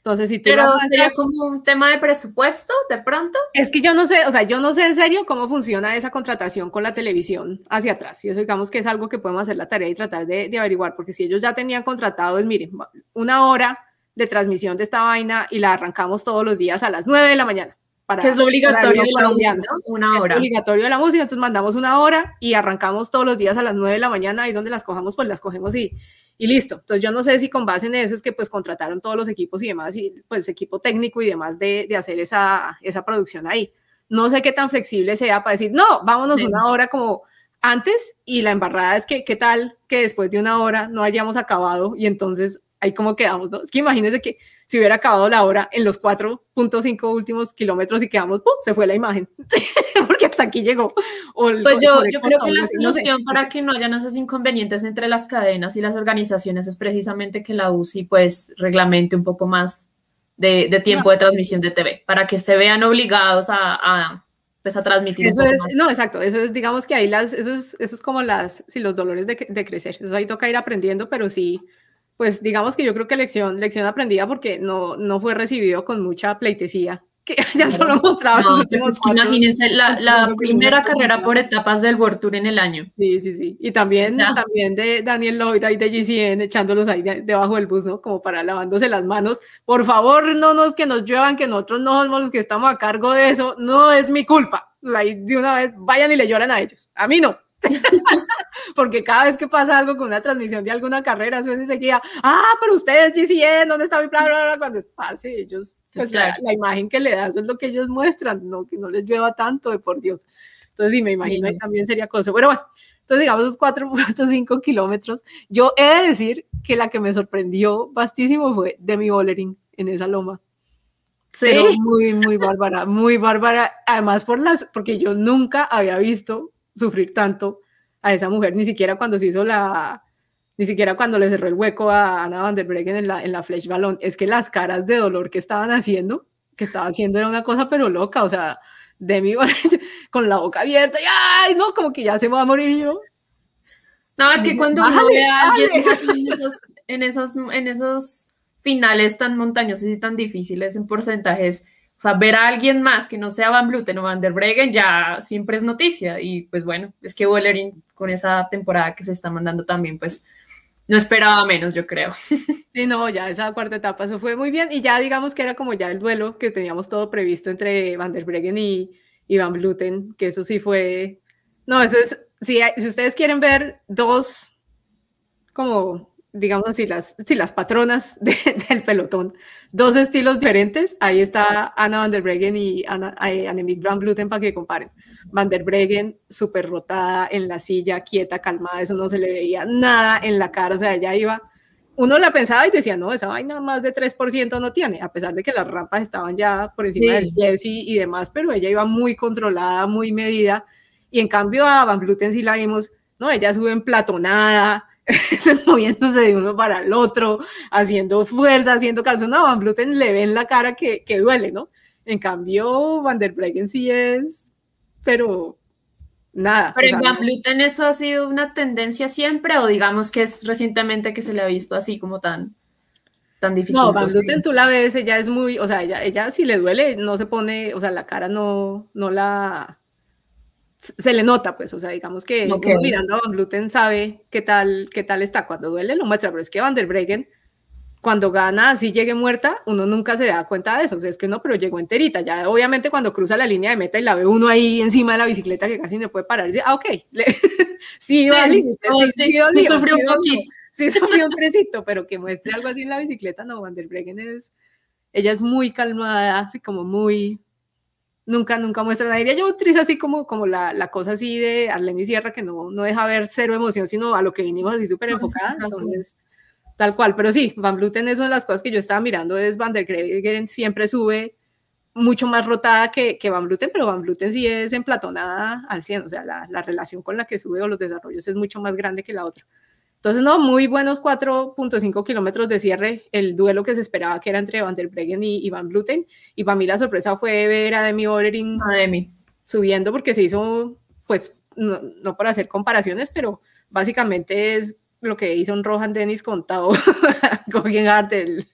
Entonces, si tú Pero sería como un tema de presupuesto, de pronto. Es que yo no sé, o sea, yo no sé en serio cómo funciona esa contratación con la televisión hacia atrás. Y eso digamos que es algo que podemos hacer la tarea y tratar de, de averiguar, porque si ellos ya tenían contratado, es, miren, una hora de transmisión de esta vaina y la arrancamos todos los días a las 9 de la mañana. Para, que es lo obligatorio de la música, ¿no? Una hora. Es obligatorio de la música, entonces mandamos una hora y arrancamos todos los días a las 9 de la mañana, ahí donde las cojamos, pues las cogemos y, y listo. Entonces yo no sé si con base en eso es que pues contrataron todos los equipos y demás, y pues equipo técnico y demás de, de hacer esa, esa producción ahí. No sé qué tan flexible sea para decir, no, vámonos una hora como antes y la embarrada es que qué tal que después de una hora no hayamos acabado y entonces ahí como quedamos, ¿no? Es que imagínense que si hubiera acabado la hora en los 4.5 últimos kilómetros y quedamos, ¡pum! se fue la imagen, porque hasta aquí llegó. pues yo, yo creo que la solución para que no hayan esos inconvenientes entre las cadenas y las organizaciones es precisamente que la UCI pues reglamente un poco más de, de tiempo de transmisión de TV, para que se vean obligados a, a pues a transmitir. Eso es, no, exacto, eso es, digamos que ahí las, eso es, eso es como las, si los dolores de, de crecer, eso ahí toca ir aprendiendo, pero sí, pues digamos que yo creo que lección, lección aprendida porque no, no fue recibido con mucha pleitesía, que ya solo mostraba. No, pues es que imagínense la, la primera carrera por etapas del World Tour en el año. Sí, sí, sí. Y también, también de Daniel Lloyd y de GCN echándolos ahí debajo del bus, ¿no? Como para lavándose las manos. Por favor, no nos que nos lluevan, que nosotros no somos los que estamos a cargo de eso. No es mi culpa. Ahí de una vez vayan y le lloran a ellos. A mí no. Porque cada vez que pasa algo con una transmisión de alguna carrera, suena enseguida, ah, pero ustedes GCN, ¿dónde está mi plan? Cuando es parce, ellos, pues la, imagen que le das es lo que ellos muestran, no que no les llueva tanto, de por Dios. Entonces, sí, me imagino que también sería cosa. Pero bueno, entonces digamos esos 4.5 kilómetros. Yo he de decir que la que me sorprendió bastísimo fue Demi Bollering en esa loma. Sí. Pero muy, muy bárbara, muy bárbara. Además, por las, porque yo nunca había visto sufrir tanto a esa mujer, ni siquiera cuando se hizo la, ni siquiera cuando le cerró el hueco a Ana van der Breggen en la, en la Flash Ballon, es que las caras de dolor que estaban haciendo, que estaba haciendo era una cosa pero loca, o sea, Demi con la boca abierta y ay, no, como que ya se va a morir yo. No, es que cuando uno ve a alguien en esos, en esos, en esos finales tan montañosos y tan difíciles en porcentajes, o sea, ver a alguien más que no sea Van Bluten o Van der Breggen ya siempre es noticia. Y pues bueno, es que Wollering con esa temporada que se está mandando también, pues no esperaba menos, yo creo. Sí, no, ya esa cuarta etapa, eso fue muy bien. Y ya digamos que era como ya el duelo que teníamos todo previsto entre Van der Breggen y, y Van Bluten, que eso sí fue... No, eso es... Si, si ustedes quieren ver dos como digamos así, las, sí, las patronas del pelotón. Dos estilos diferentes. Ahí está Ana van der Breggen y Ana, eh, Annemiek van Bluten para que comparen. Van der Breggen súper rotada en la silla, quieta, calmada, eso no se le veía nada en la cara, o sea, ella iba... Uno la pensaba y decía, no, esa vaina más de 3% no tiene, a pesar de que las rampas estaban ya por encima del pie y, y demás, pero ella iba muy controlada, muy medida. Y en cambio a Van Bluten sí la vimos, no, ella sube en platonada, moviéndose de uno para el otro, haciendo fuerza, haciendo calzón. No, Van Bluten le ve en la cara que, que duele, ¿no? En cambio, Van der Breggen sí es, pero nada. Pero en Van Bluten eso ha sido una tendencia siempre o digamos que es recientemente que se le ha visto así como tan tan difícil. No, Van Bluten tú la ves, ella es muy, o sea, ella, ella si le duele, no se pone, o sea, la cara no, no la, se le nota, pues, o sea, digamos que mirando a Van Bluten sabe qué tal, qué tal está. Cuando duele lo muestra, pero es que Van der Breggen, cuando gana así llegue muerta, uno nunca se da cuenta de eso. O sea, es que no, pero llegó enterita. Ya obviamente cuando cruza la línea de meta y la ve uno ahí encima de la bicicleta que casi no puede parar, dice, ah, ok, sí, vale, sí, sí, sufrió un poquito. Sí, sufrió un trecito, pero que muestre algo así en la bicicleta, no, Van der Breggen es, ella es muy calmada, así como muy, nunca, nunca muestra Diría yo triste así como, como la, la cosa así de Arlene y Sierra, que no, no deja ver cero emoción, sino a lo que vinimos así súper enfocada. Entonces, tal cual. Pero sí, Van Bluten es una de las cosas que yo estaba mirando, es Van der Breggen siempre sube mucho más rotada que, que Van Bluten, pero Van Bluten sí es emplatonada al 100, o sea, la, la relación con la que sube o los desarrollos es mucho más grande que la otra. Entonces, no, muy buenos 4.5 kilómetros de cierre, el duelo que se esperaba que era entre Van der Breggen y, Van Bluten, y para mí la sorpresa fue ver a Demi Ordering subiendo porque se hizo, pues, no, no para hacer comparaciones, pero básicamente es lo que hizo un Rohan Dennis contado con Hart, el,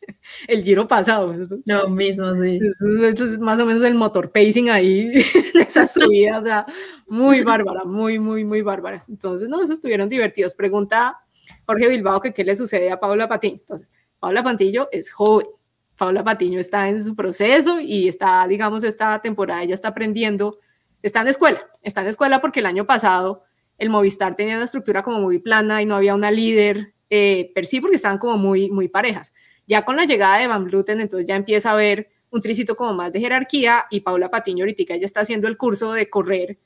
el giro pasado. Lo mismo, sí. es más o menos el motor pacing ahí, esa subida, o sea, muy bárbara, muy, muy, muy bárbara. Entonces, no, eso estuvieron divertidos. Pregunta Jorge Bilbao que qué le sucede a Paula Patiño. Entonces, Paula Pantillo es joven. Paula Patiño está en su proceso y está, digamos, esta temporada ya está aprendiendo, está en escuela, está en escuela porque el año pasado el Movistar tenía una estructura como muy plana y no había una líder eh, per sí porque estaban como muy, muy parejas. Ya con la llegada de Van Bluten, entonces ya empieza a haber un tricito como más de jerarquía y Paula Patiño ahorita ya está haciendo el curso de correr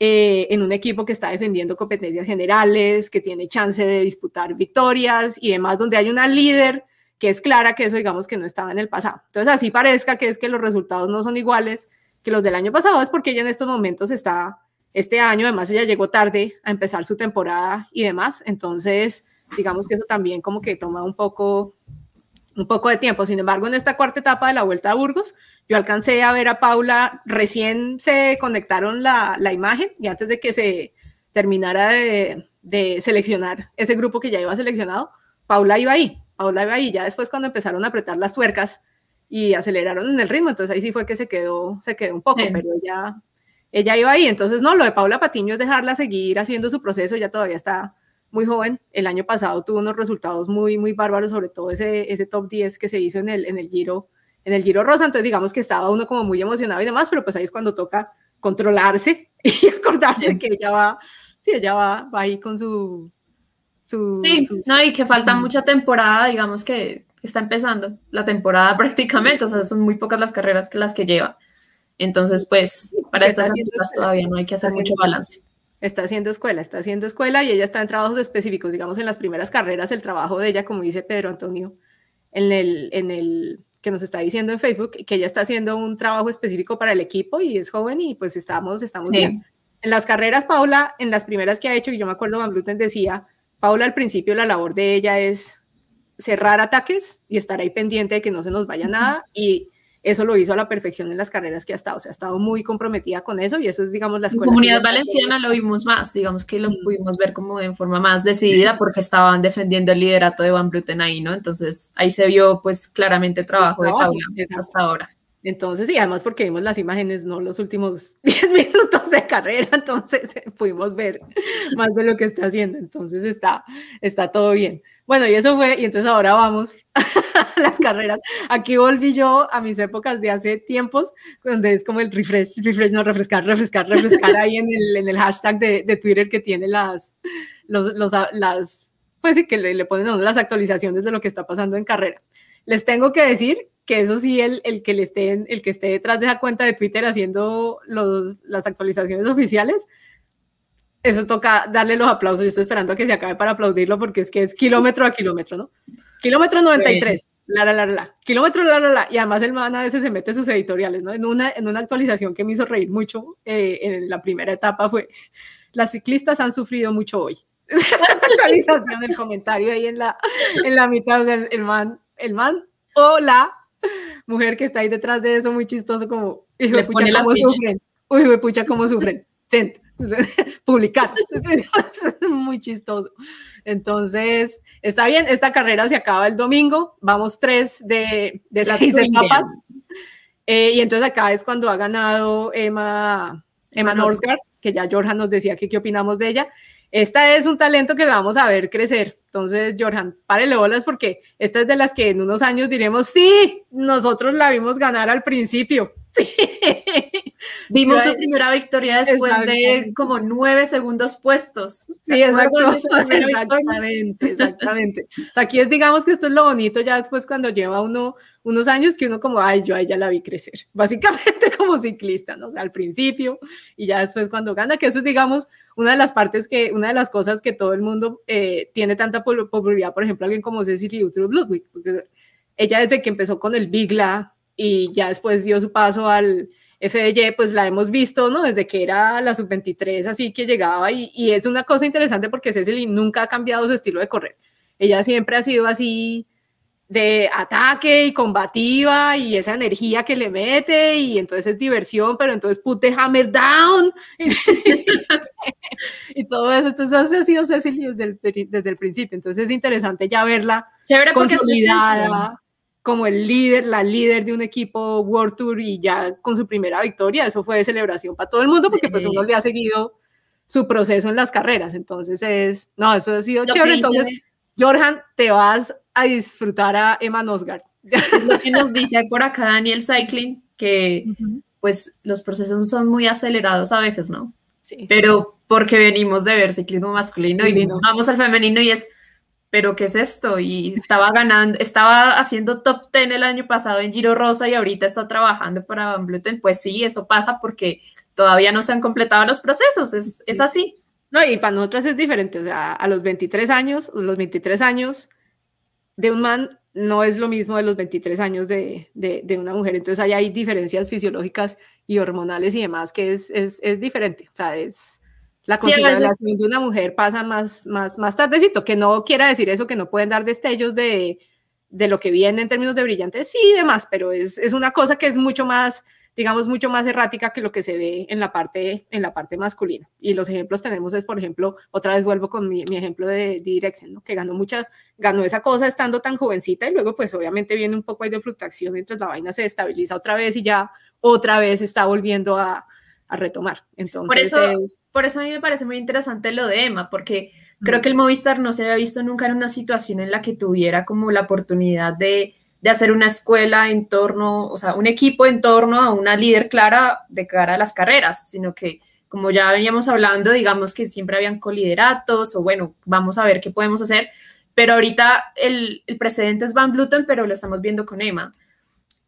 eh, en un equipo que está defendiendo competencias generales, que tiene chance de disputar victorias y demás, donde hay una líder que es clara que eso digamos que no estaba en el pasado. Entonces así parezca que es que los resultados no son iguales que los del año pasado, es porque ella en estos momentos está, este año, además ella llegó tarde a empezar su temporada y demás, entonces digamos que eso también como que toma un poco un poco de tiempo. Sin embargo, en esta cuarta etapa de la Vuelta a Burgos, yo alcancé a ver a Paula, recién se conectaron la, la imagen y antes de que se terminara de, de, seleccionar ese grupo que ya iba seleccionado, Paula iba ahí, Paula iba ahí, ya después cuando empezaron a apretar las tuercas y aceleraron en el ritmo, entonces ahí sí fue que se quedó, se quedó un poco, pero ya ella iba ahí, entonces no, lo de Paula Patiño es dejarla seguir haciendo su proceso, ya todavía está muy joven. El año pasado tuvo unos resultados muy, muy bárbaros, sobre todo ese, ese top 10 que se hizo en el, en el Giro en el Giro Rosa, entonces digamos que estaba uno como muy emocionado y demás, pero pues ahí es cuando toca controlarse y acordarse que ella va, sí, ella va, va ahí con su... su sí, no, y que falta mucha temporada, digamos que está empezando la temporada prácticamente, o sea, son muy pocas las carreras que las que lleva. Entonces, pues, para estas alturas todavía no hay que hacer mucho balance está haciendo escuela, está haciendo escuela y ella está en trabajos específicos, digamos en las primeras carreras, el trabajo de ella, como dice Pedro Antonio, en el, en el que nos está diciendo en Facebook, que ella está haciendo un trabajo específico para el equipo y es joven y pues estamos, estamos bien. En las carreras, Paula, en las primeras que ha hecho, y yo me acuerdo, Van Bluten decía, Paula al principio la labor de ella es cerrar ataques y estar ahí pendiente de que no se nos vaya nada y eso lo hizo a la perfección en las carreras que ha estado, o sea, ha estado muy comprometida con eso y eso es, digamos, la escuela. En comunidad valenciana lo vimos más, digamos que lo pudimos ver como en forma más decidida porque estaban defendiendo el liderato de Van Bluten ahí, ¿no? Entonces ahí se vio pues claramente el trabajo de Paula hasta ahora. Entonces, y además porque vimos las imágenes, no los últimos 10 minutos de carrera, entonces pudimos ver más de lo que está haciendo, entonces está, está todo bien. Bueno, y eso fue, y entonces ahora vamos a las carreras. Aquí volví yo a mis épocas de hace tiempos, donde es como el refresh, refresh, no refrescar, refrescar, refrescar ahí en el, en el hashtag de, de Twitter que tiene las, los, los, las, pues sí, que le, le ponen las actualizaciones de lo que está pasando en carrera. Les tengo que decir que eso sí, el, el, que le esté, el que esté detrás de esa cuenta de Twitter haciendo los, las actualizaciones oficiales, eso toca darle los aplausos. Yo estoy esperando a que se acabe para aplaudirlo porque es que es kilómetro a kilómetro, ¿no? Kilómetro 93, la, la, la, la, kilómetro, la, la, la. Y además el man a veces se mete sus editoriales, ¿no? En una, en una actualización que me hizo reír mucho eh, en la primera etapa fue, las ciclistas han sufrido mucho hoy. actualización, el comentario ahí en la, en la mitad, o sea, el, man, el man o la mujer que está ahí detrás de eso, muy chistoso, como, hijo de pucha, cómo sufren. Uy, pucha, cómo sufren. Sent. publicar. Es muy chistoso. Entonces, está bien, esta carrera se acaba el domingo, vamos tres de, de seis etapas. Eh, y entonces acá es cuando ha ganado Emma, Emma Norsgaard, que ya Jorjan nos decía que qué opinamos de ella. Esta es un talento que la vamos a ver crecer. Entonces, Jorjan, párele bolas porque esta es de las que en unos años diremos, sí, nosotros la vimos ganar al principio. Vimos su primera victoria después de como nueve segundos puestos. Sí, exacto. Exactamente, exactamente. Aquí es, digamos que esto es lo bonito ya después cuando lleva uno unos años que uno como, ay, yo a ella la vi crecer, básicamente como ciclista, ¿no? O sea, al principio y ya después cuando gana, que eso es, digamos, una de las partes que, una de las cosas que todo el mundo eh, tiene tanta popularidad, por ejemplo, alguien como Uhtrup Ludwig, porque ella desde que empezó con el Bigla y ya después dio su paso al FDJ, pues la hemos visto, ¿no? Desde que era la sub-23, así que llegaba y, y, es una cosa interesante porque Cecily nunca ha cambiado su estilo de correr. Ella siempre ha sido así de ataque y combativa y esa energía que le mete y entonces es diversión, pero entonces put the hammer down y todo eso. Entonces ha sido Cecily desde el, desde el principio. Entonces es interesante ya verla consolidada como el líder, la líder de un equipo World Tour y ya con su primera victoria, eso fue de celebración para todo el mundo porque pues uno le ha seguido su proceso en las carreras, entonces es, no, eso ha sido chévere, entonces, Jorjan, te vas a disfrutar a Emma Nosgard. Lo que nos dice por acá Daniel Cycling, que pues los procesos son muy acelerados a veces, ¿no? Sí. Pero porque venimos de ver ciclismo masculino y vamos al femenino y es, pero ¿qué es esto? Y estaba ganando, estaba haciendo top 10 el año pasado en Giro Rosa y ahorita está trabajando para Van Bluten. Pues sí, eso pasa porque todavía no se han completado los procesos, es, es así. No, y para nosotras es diferente, o sea, a los 23 años, los 23 años de un man no es lo mismo de los 23 años de, de, una mujer. Entonces ahí hay diferencias fisiológicas y hormonales y demás que es, es, es diferente. O sea, es la consideración de una mujer pasa más, más, más tardecito, que no quiera decir eso, que no pueden dar destellos de, de lo que viene en términos de brillantes, sí y demás, pero es, es una cosa que es mucho más digamos, mucho más errática que lo que se ve en la parte, en la parte masculina. Y los ejemplos tenemos es, por ejemplo, otra vez vuelvo con mi, ejemplo de, Direxen, ¿no? que ganó mucha, ganó esa cosa estando tan jovencita y luego pues obviamente viene un poco ahí de fluctuación mientras la vaina se estabiliza otra vez y ya otra vez está volviendo a, a retomar. Entonces, por eso, por eso a mí me parece muy interesante lo de Emma, porque creo que el Movistar no se había visto nunca en una situación en la que tuviera como la oportunidad de de hacer una escuela en torno, o sea, un equipo en torno a una líder clara de cara a las carreras, sino que como ya veníamos hablando, digamos que siempre habían colideratos o bueno, vamos a ver qué podemos hacer, pero ahorita el, el precedente es Van Bluten, pero lo estamos viendo con Emma.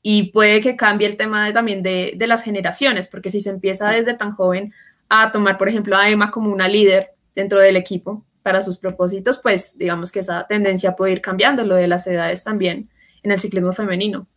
Y puede que cambie el tema de, también de, de las generaciones, porque si se empieza desde tan joven a tomar, por ejemplo, a Emma como una líder dentro del equipo para sus propósitos, pues digamos que esa tendencia puede ir cambiando, lo de las edades también en el ciclismo femenino.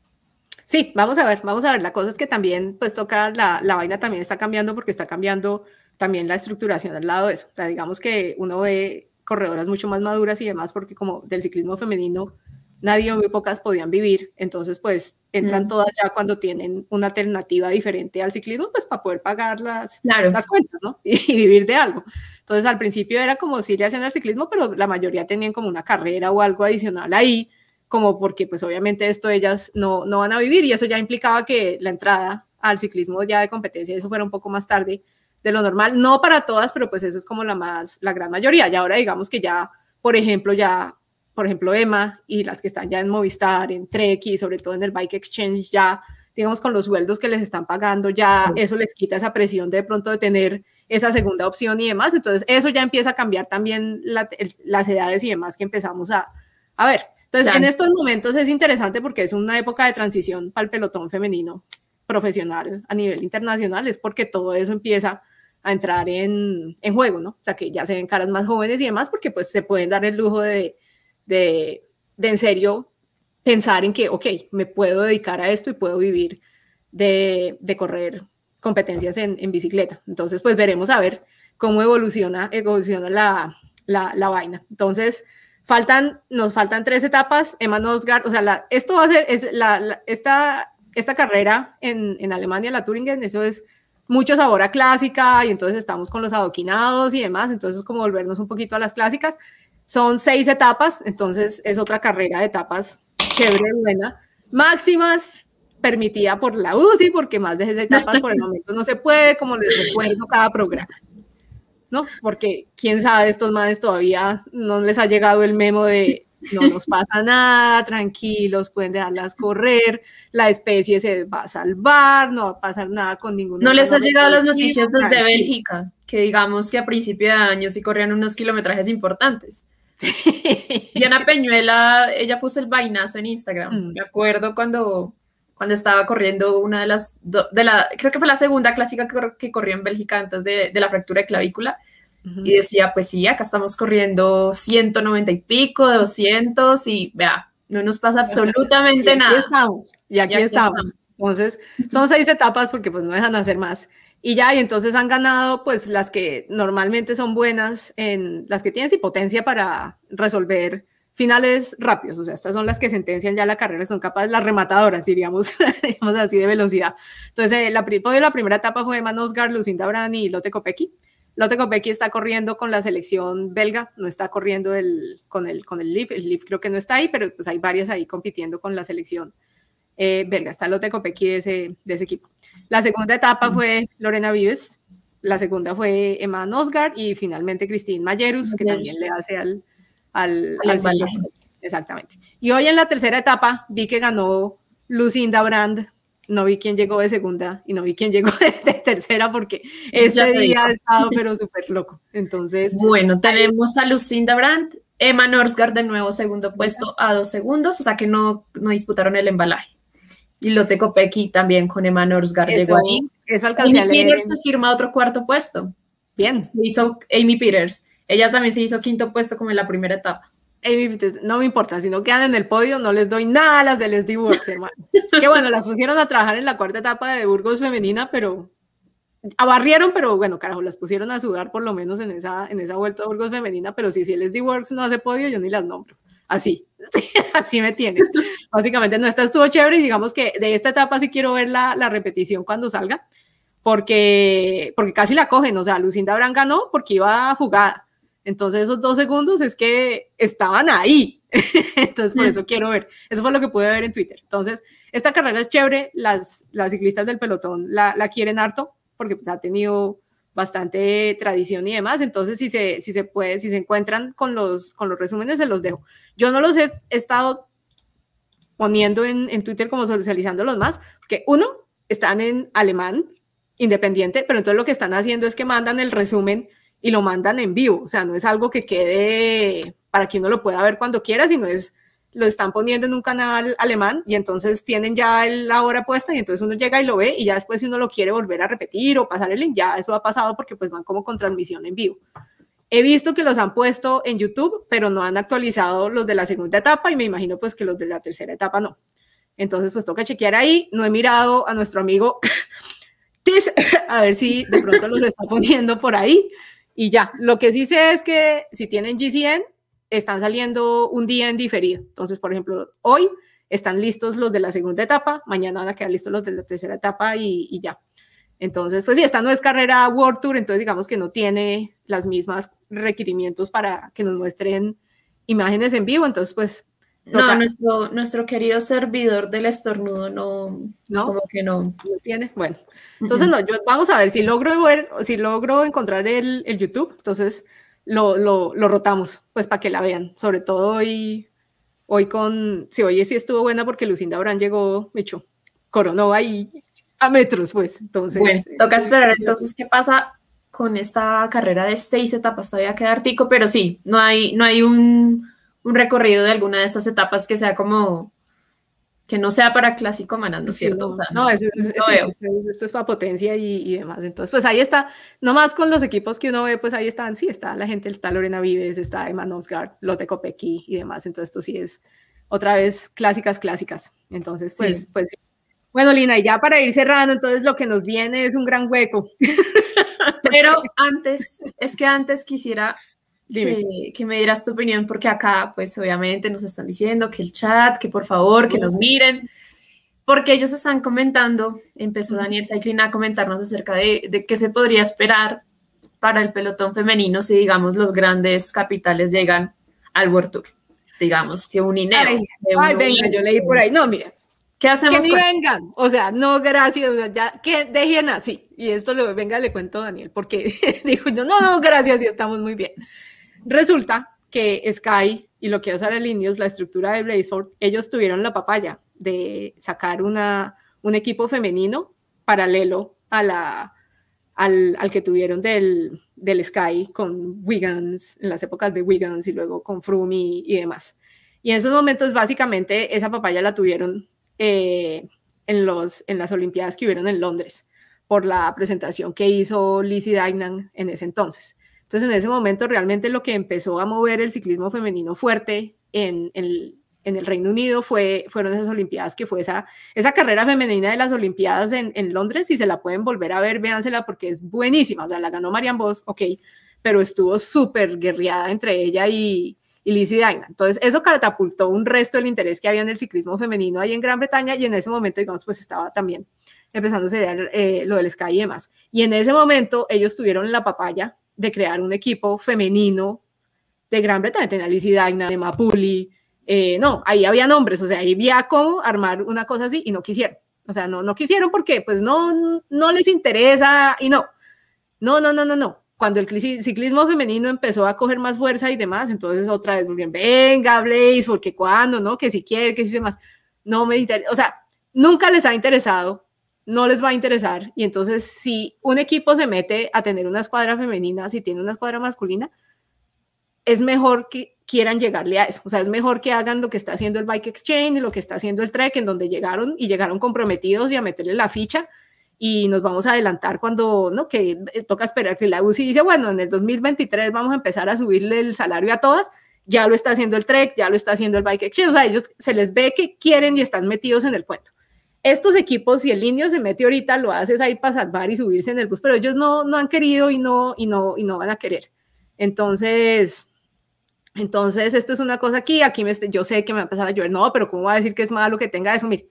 Sí, vamos a ver, vamos a ver. La cosa es que también, pues toca, la, la vaina también está cambiando porque está cambiando también la estructuración al lado de eso. O sea, digamos que uno ve corredoras mucho más maduras y demás porque como del ciclismo femenino nadie o muy pocas podían vivir, entonces pues entran todas ya cuando tienen una alternativa diferente al ciclismo, pues para poder pagar las, las cuentas, ¿no? Y, vivir de algo. Entonces al principio era como si le hacían el ciclismo, pero la mayoría tenían como una carrera o algo adicional ahí como porque pues obviamente esto ellas no, no van a vivir y eso ya implicaba que la entrada al ciclismo ya de competencia, eso fuera un poco más tarde de lo normal, no para todas, pero pues eso es como la más, la gran mayoría. Y ahora digamos que ya, por ejemplo, ya, por ejemplo, Emma y las que están ya en Movistar, en Trek y sobre todo en el Bike Exchange, ya, digamos, con los sueldos que les están pagando, ya eso les quita esa presión de pronto de tener esa segunda opción y demás. Entonces, eso ya empieza a cambiar también las edades y demás que empezamos a, a ver. Entonces, en estos momentos es interesante porque es una época de transición para el pelotón femenino profesional a nivel internacional, es porque todo eso empieza a entrar en, en, juego, ¿no? O sea, que ya se ven caras más jóvenes y demás, porque pues se pueden dar el lujo de, de, de en serio pensar en que, ok, me puedo dedicar a esto y puedo vivir de, de correr competencias en, en, bicicleta. Entonces, pues veremos a ver cómo evoluciona, evoluciona la, la, la vaina. Entonces, Faltan, nos faltan tres etapas. Emma Nosgard, o sea, la, esto va a ser, es la, esta, esta carrera en, en Alemania, la Turingen, eso es mucho sabor a clásica y entonces estamos con los adoquinados y demás, entonces como volvernos un poquito a las clásicas. Son seis etapas, entonces es otra carrera de etapas chévere, buena. Máximas permitida por la UCI, porque más de esas etapas por el momento no se puede, como les recuerdo cada programa. ¿no? Porque quién sabe, estos manes todavía no les ha llegado el memo de no nos pasa nada, tranquilos, pueden dejarlas correr, la especie se va a salvar, no va a pasar nada con ningún. No les ha llegado las noticias desde Bélgica, que digamos que a principio de año sí corrían unos kilometrajes importantes. Diana Peñuela, ella puso el vainazo en Instagram. Mm. Me acuerdo cuando cuando estaba corriendo una de las, de la, creo que fue la segunda clásica que, que corrió en Bélgica antes de, de la fractura de clavícula, y decía, pues sí, acá estamos corriendo 190 y pico, 200, y vea, no nos pasa absolutamente y aquí Estamos, y aquí, estamos. Entonces, son seis etapas porque pues no dejan de hacer más. Y ya, y entonces han ganado pues las que normalmente son buenas, en las que tienen potencia para resolver finales rápidos, o sea, estas son las que sentencian ya la carrera, son capaces, las rematadoras, diríamos, digamos así, de velocidad. Entonces, eh, la, la primera etapa fue Manosgar, Lucinda Brani y Lotte Kopecky. Lotte Kopecky está corriendo con la selección belga, no está corriendo el, con, el, con el Leaf, el Leaf creo que no está ahí, pero pues hay varias ahí compitiendo con la selección eh, belga, está Lotte Kopecky de ese, de ese equipo. La segunda etapa fue Lorena Vives, la segunda fue Emma Nosgard y finalmente Christine Mayerus, que también le hace al... al, Exactamente. Y hoy en la tercera etapa vi que ganó Lucinda Brand no vi quién llegó de segunda y no vi quién llegó de, tercera porque este día ha estado pero súper loco. Entonces. Bueno, tenemos a Lucinda Brandt, Emma Norsgaard de nuevo segundo puesto a dos segundos, o sea que no, no disputaron el embalaje. Y Lotte Kopecky también con Emma Norsgaard llegó ahí. Eso alcancé a leer. Peters se firma otro cuarto puesto. Bien. Se hizo Amy Peters. Ella también se hizo quinto puesto como en la primera etapa no me importa, si no quedan en el podio, no les doy nada a las del SD Works, hermano. que bueno, las pusieron a trabajar en la cuarta etapa de Burgos femenina, pero abarrieron, pero bueno, carajo, las pusieron a sudar por lo menos en esa, en esa vuelta de Burgos femenina, pero si, si el SD Works no hace podio, yo ni las nombro. Así, así me tiene. Básicamente, no, esta estuvo chévere y digamos que de esta etapa sí quiero ver la, la repetición cuando salga, porque, porque casi la cogen, o sea, Lucinda Brand ganó porque iba jugada entonces esos dos segundos es que estaban ahí. Entonces por mm. eso quiero ver. Eso fue lo que pude ver en Twitter. Entonces, esta carrera es chévere. Las, las ciclistas del pelotón la, la quieren harto porque pues ha tenido bastante tradición y demás. Entonces, si se, si se puede, si se encuentran con los, con los resúmenes, se los dejo. Yo no los he, estado poniendo en, en Twitter como socializándolos más, porque uno, están en alemán, independiente, pero entonces lo que están haciendo es que mandan el resumen y lo mandan en vivo. O sea, no es algo que quede para que uno lo pueda ver cuando quiera, sino es lo están poniendo en un canal alemán y entonces tienen ya la hora puesta y entonces uno llega y lo ve y ya después si uno lo quiere volver a repetir o pasar el link, ya eso ha pasado porque pues van como con transmisión en vivo. He visto que los han puesto en YouTube, pero no han actualizado los de la segunda etapa y me imagino pues que los de la tercera etapa no. Entonces pues toca chequear ahí. No he mirado a nuestro amigo Tis, a ver si de pronto los está poniendo por ahí y ya. Lo que sí sé es que si tienen GCN, están saliendo un día en diferido. Entonces, por ejemplo, hoy están listos los de la segunda etapa, mañana van a quedar listos los de la tercera etapa y, ya. Entonces, pues sí, esta no es carrera World Tour, entonces digamos que no tiene las mismas requerimientos para que nos muestren imágenes en vivo, entonces pues... No, nuestro, nuestro querido servidor del estornudo no, no, como que no. No tiene, bueno. Entonces, no, yo, vamos a ver si logro ver, si logro encontrar el, el YouTube, entonces lo, lo, lo, rotamos, pues para que la vean, sobre todo hoy, hoy con, sí, hoy sí estuvo buena porque Lucinda Brand llegó, me echó, coronó ahí a metros, pues, entonces. Bueno, toca esperar entonces qué pasa con esta carrera de seis etapas, todavía queda artico, pero sí, no hay, no hay un, un recorrido de alguna de estas etapas que sea como que no sea para clásico manando, ¿cierto? No, esto es para potencia y, demás. Entonces, pues ahí está, nomás con los equipos que uno ve, pues ahí están, sí, está la gente, está Lorena Vives, está Emma Nosgard, Lotte Kopecky y demás. Entonces, esto sí es otra vez clásicas, clásicas. Entonces, pues, pues, bueno, Lina, y ya para ir cerrando, entonces lo que nos viene es un gran hueco. Pero antes, es que antes quisiera que, me dieras tu opinión, porque acá, pues obviamente nos están diciendo que el chat, que por favor, que nos miren, porque ellos están comentando, empezó Daniel Saiklin a comentarnos acerca de, de qué se podría esperar para el pelotón femenino si, digamos, los grandes capitales llegan al World Tour. Digamos que un Inés. Ay, venga, yo leí por ahí. No, mira. ¿Qué hacemos? Que ni vengan. O sea, no, gracias. O sea, ya, que dejen así. Y esto lo venga, le cuento a Daniel, porque dijo yo, no, no, gracias, y estamos muy bien. Resulta que Sky y lo que es el Indios, la estructura de Blazeford, ellos tuvieron la papaya de sacar una, un equipo femenino paralelo a la, al, al que tuvieron del, del, Sky con Wiggins, en las épocas de Wiggins y luego con Froome y, demás. Y en esos momentos, básicamente, esa papaya la tuvieron eh, en, los, en las Olimpiadas que hubieron en Londres por la presentación que hizo Lizzie Dignan en ese entonces. Entonces, en ese momento, realmente lo que empezó a mover el ciclismo femenino fuerte en, el Reino Unido fue, fueron esas Olimpiadas, que fue esa, esa carrera femenina de las Olimpiadas en, en Londres. Si se la pueden volver a ver, véansela porque es buenísima. O sea, la ganó Marian Vos, ok, pero estuvo súper guerreada entre ella y, y Lizzie Daina. Entonces, eso catapultó un resto del interés que había en el ciclismo femenino ahí en Gran Bretaña y en ese momento, digamos, pues estaba también empezándose a ver eh, lo del Sky y demás. Y en ese momento ellos tuvieron la papaya de crear un equipo femenino de Gran Bretaña, tenía Lizzie Daina, de Mapuli, eh, no, ahí había nombres, o sea, ahí había cómo armar una cosa así y no quisieron. O sea, no, no quisieron porque pues no, no les interesa y no. No, no, no, no, no. Cuando el ciclismo femenino empezó a coger más fuerza y demás, entonces otra vez, bien, venga, Blaze, porque cuando, ¿no? Que si quiere, que si se más. No me interesa, o sea, nunca les ha interesado, no les va a interesar. Y entonces, si un equipo se mete a tener una escuadra femenina, si tiene una escuadra masculina, es mejor que quieran llegarle a eso. O sea, es mejor que hagan lo que está haciendo el Bike Exchange, lo que está haciendo el Trek, en donde llegaron y llegaron comprometidos y a meterle la ficha y nos vamos a adelantar cuando, ¿no? Que eh, toca esperar que la UCI dice, bueno, en el 2023 vamos a empezar a subirle el salario a todas. Ya lo está haciendo el Trek, ya lo está haciendo el Bike Exchange. O sea, ellos se les ve que quieren y están metidos en el cuento. Estos equipos, si el indio se mete ahorita, lo haces ahí para salvar y subirse en el bus, pero ellos no, no han querido y no, y no, y no van a querer. Entonces, entonces, esto es una cosa aquí, aquí me, yo sé que me va a empezar a llover, no, pero ¿cómo va a decir que es malo que tenga eso? Mire,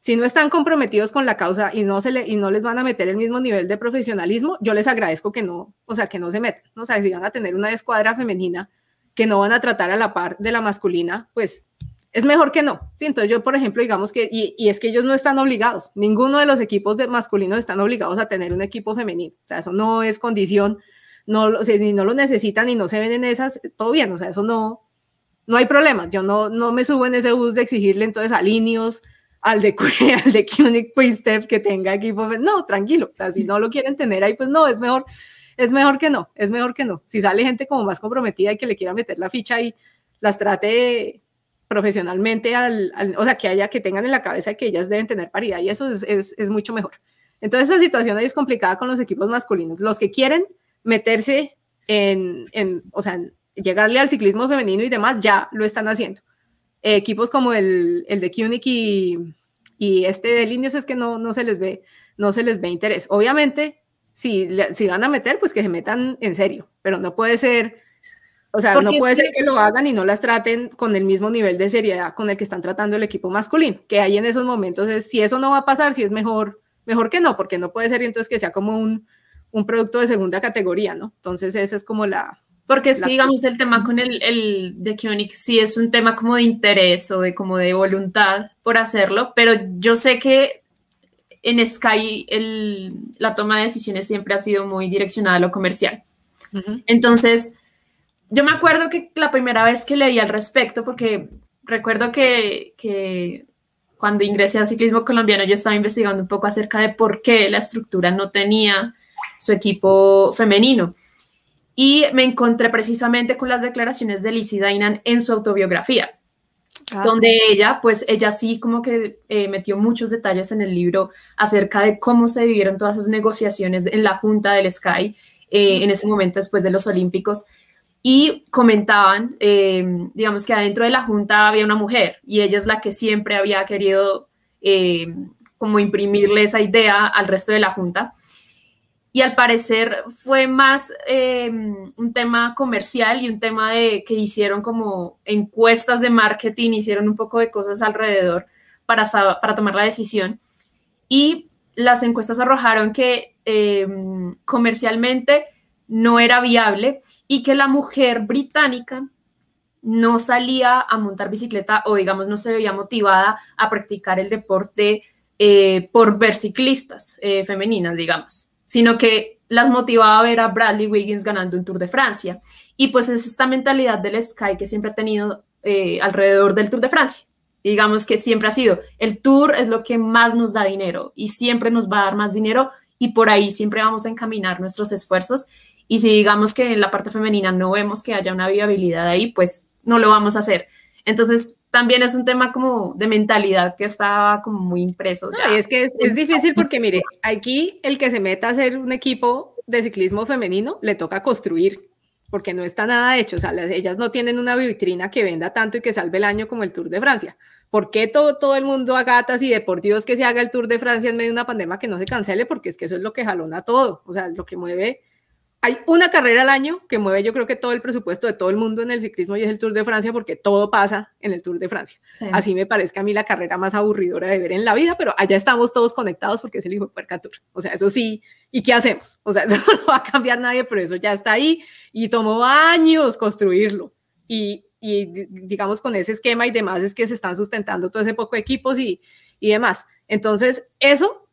si no están comprometidos con la causa y no, se le, y no les van a meter el mismo nivel de profesionalismo, yo les agradezco que no, o sea, que no se metan, o sea, si van a tener una escuadra femenina que no van a tratar a la par de la masculina, pues es mejor que no. Sí, entonces yo, por ejemplo, digamos que, y, y, es que ellos no están obligados, ninguno de los equipos de masculinos están obligados a tener un equipo femenino, o sea, eso no es condición no, o sea, si no lo necesitan y no se ven en esas, todo bien, o sea, eso no, no hay problema. Yo no, no me subo en ese bus de exigirle entonces a Linios, al de, al de Kunik Step que tenga equipo. No, tranquilo, o sea, si no lo quieren tener ahí, pues no, es mejor, es mejor que no, es mejor que no. Si sale gente como más comprometida y que le quiera meter la ficha y las trate profesionalmente, al, o sea, que haya, que tengan en la cabeza que ellas deben tener paridad y eso es, es, mucho mejor. Entonces, esa situación ahí es complicada con los equipos masculinos. Los que quieren meterse en, en, o sea, llegarle al ciclismo femenino y demás, ya lo están haciendo. equipos como el, el de Kunik y, este de Lindos es que no, no, se les ve, no se les ve interés. Obviamente, si, si van a meter, pues que se metan en serio, pero no puede ser, o sea, no puede ser que lo hagan y no las traten con el mismo nivel de seriedad con el que están tratando el equipo masculino, que hay en esos momentos es, si eso no va a pasar, si es mejor, mejor que no, porque no puede ser entonces que sea como un, un producto de segunda categoría, ¿no? Entonces esa es como la... Porque es que, digamos, el tema con el, el de Kionic sí es un tema como de interés o de como de voluntad por hacerlo, pero yo sé que en Sky el, la toma de decisiones siempre ha sido muy direccionada a lo comercial. Entonces, yo me acuerdo que la primera vez que leí al respecto, porque recuerdo que, que cuando ingresé al ciclismo colombiano yo estaba investigando un poco acerca de por qué la estructura no tenía su equipo femenino. Y me encontré precisamente con las declaraciones de Lizzie Dainan en su autobiografía, ah. donde ella, pues ella sí como que eh, metió muchos detalles en el libro acerca de cómo se vivieron todas esas negociaciones en la junta del Sky eh, en ese momento después de los Olímpicos. Y comentaban, eh, digamos que adentro de la junta había una mujer y ella es la que siempre había querido como imprimirle esa idea al resto de la junta y al parecer fue más eh, un tema comercial y un tema de que hicieron como encuestas de marketing, hicieron un poco de cosas alrededor para, para tomar la decisión. Y las encuestas arrojaron que eh, comercialmente no era viable y que la mujer británica no salía a montar bicicleta o digamos no se veía motivada a practicar el deporte eh, por ver ciclistas femeninas, digamos sino que las motivaba a ver a Bradley Wiggins ganando un Tour de Francia. Y pues es esta mentalidad del Sky que siempre ha tenido eh, alrededor del Tour de Francia. digamos que siempre ha sido, el Tour es lo que más nos da dinero y siempre nos va a dar más dinero y por ahí siempre vamos a encaminar nuestros esfuerzos. Y si digamos que en la parte femenina no vemos que haya una viabilidad ahí, pues no lo vamos a hacer. Entonces, también es un tema como de mentalidad que estaba como muy impreso. y es que es, es, difícil porque, mire, aquí el que se meta a hacer un equipo de ciclismo femenino le toca construir, porque no está nada hecho. O sea, ellas no tienen una vitrina que venda tanto y que salve el año como el Tour de Francia. ¿Por qué todo, todo el mundo a gatas y de por Dios que se haga el Tour de Francia en medio de una pandemia que no se cancele? Porque es que eso es lo que jalona todo, o sea, es lo que mueve hay una carrera al año que mueve yo creo que todo el presupuesto de todo el mundo en el ciclismo y es el Tour de Francia porque todo pasa en el Tour de Francia. Así me parece a mí la carrera más aburridora de ver en la vida, pero allá estamos todos conectados porque es el hijo de Puerca Tour. O sea, eso sí, ¿y qué hacemos? O sea, eso no va a cambiar nadie, pero eso ya está ahí y tomó años construirlo. Y, y digamos con ese esquema y demás es que se están sustentando todo ese poco de equipos y, y demás. Entonces, eso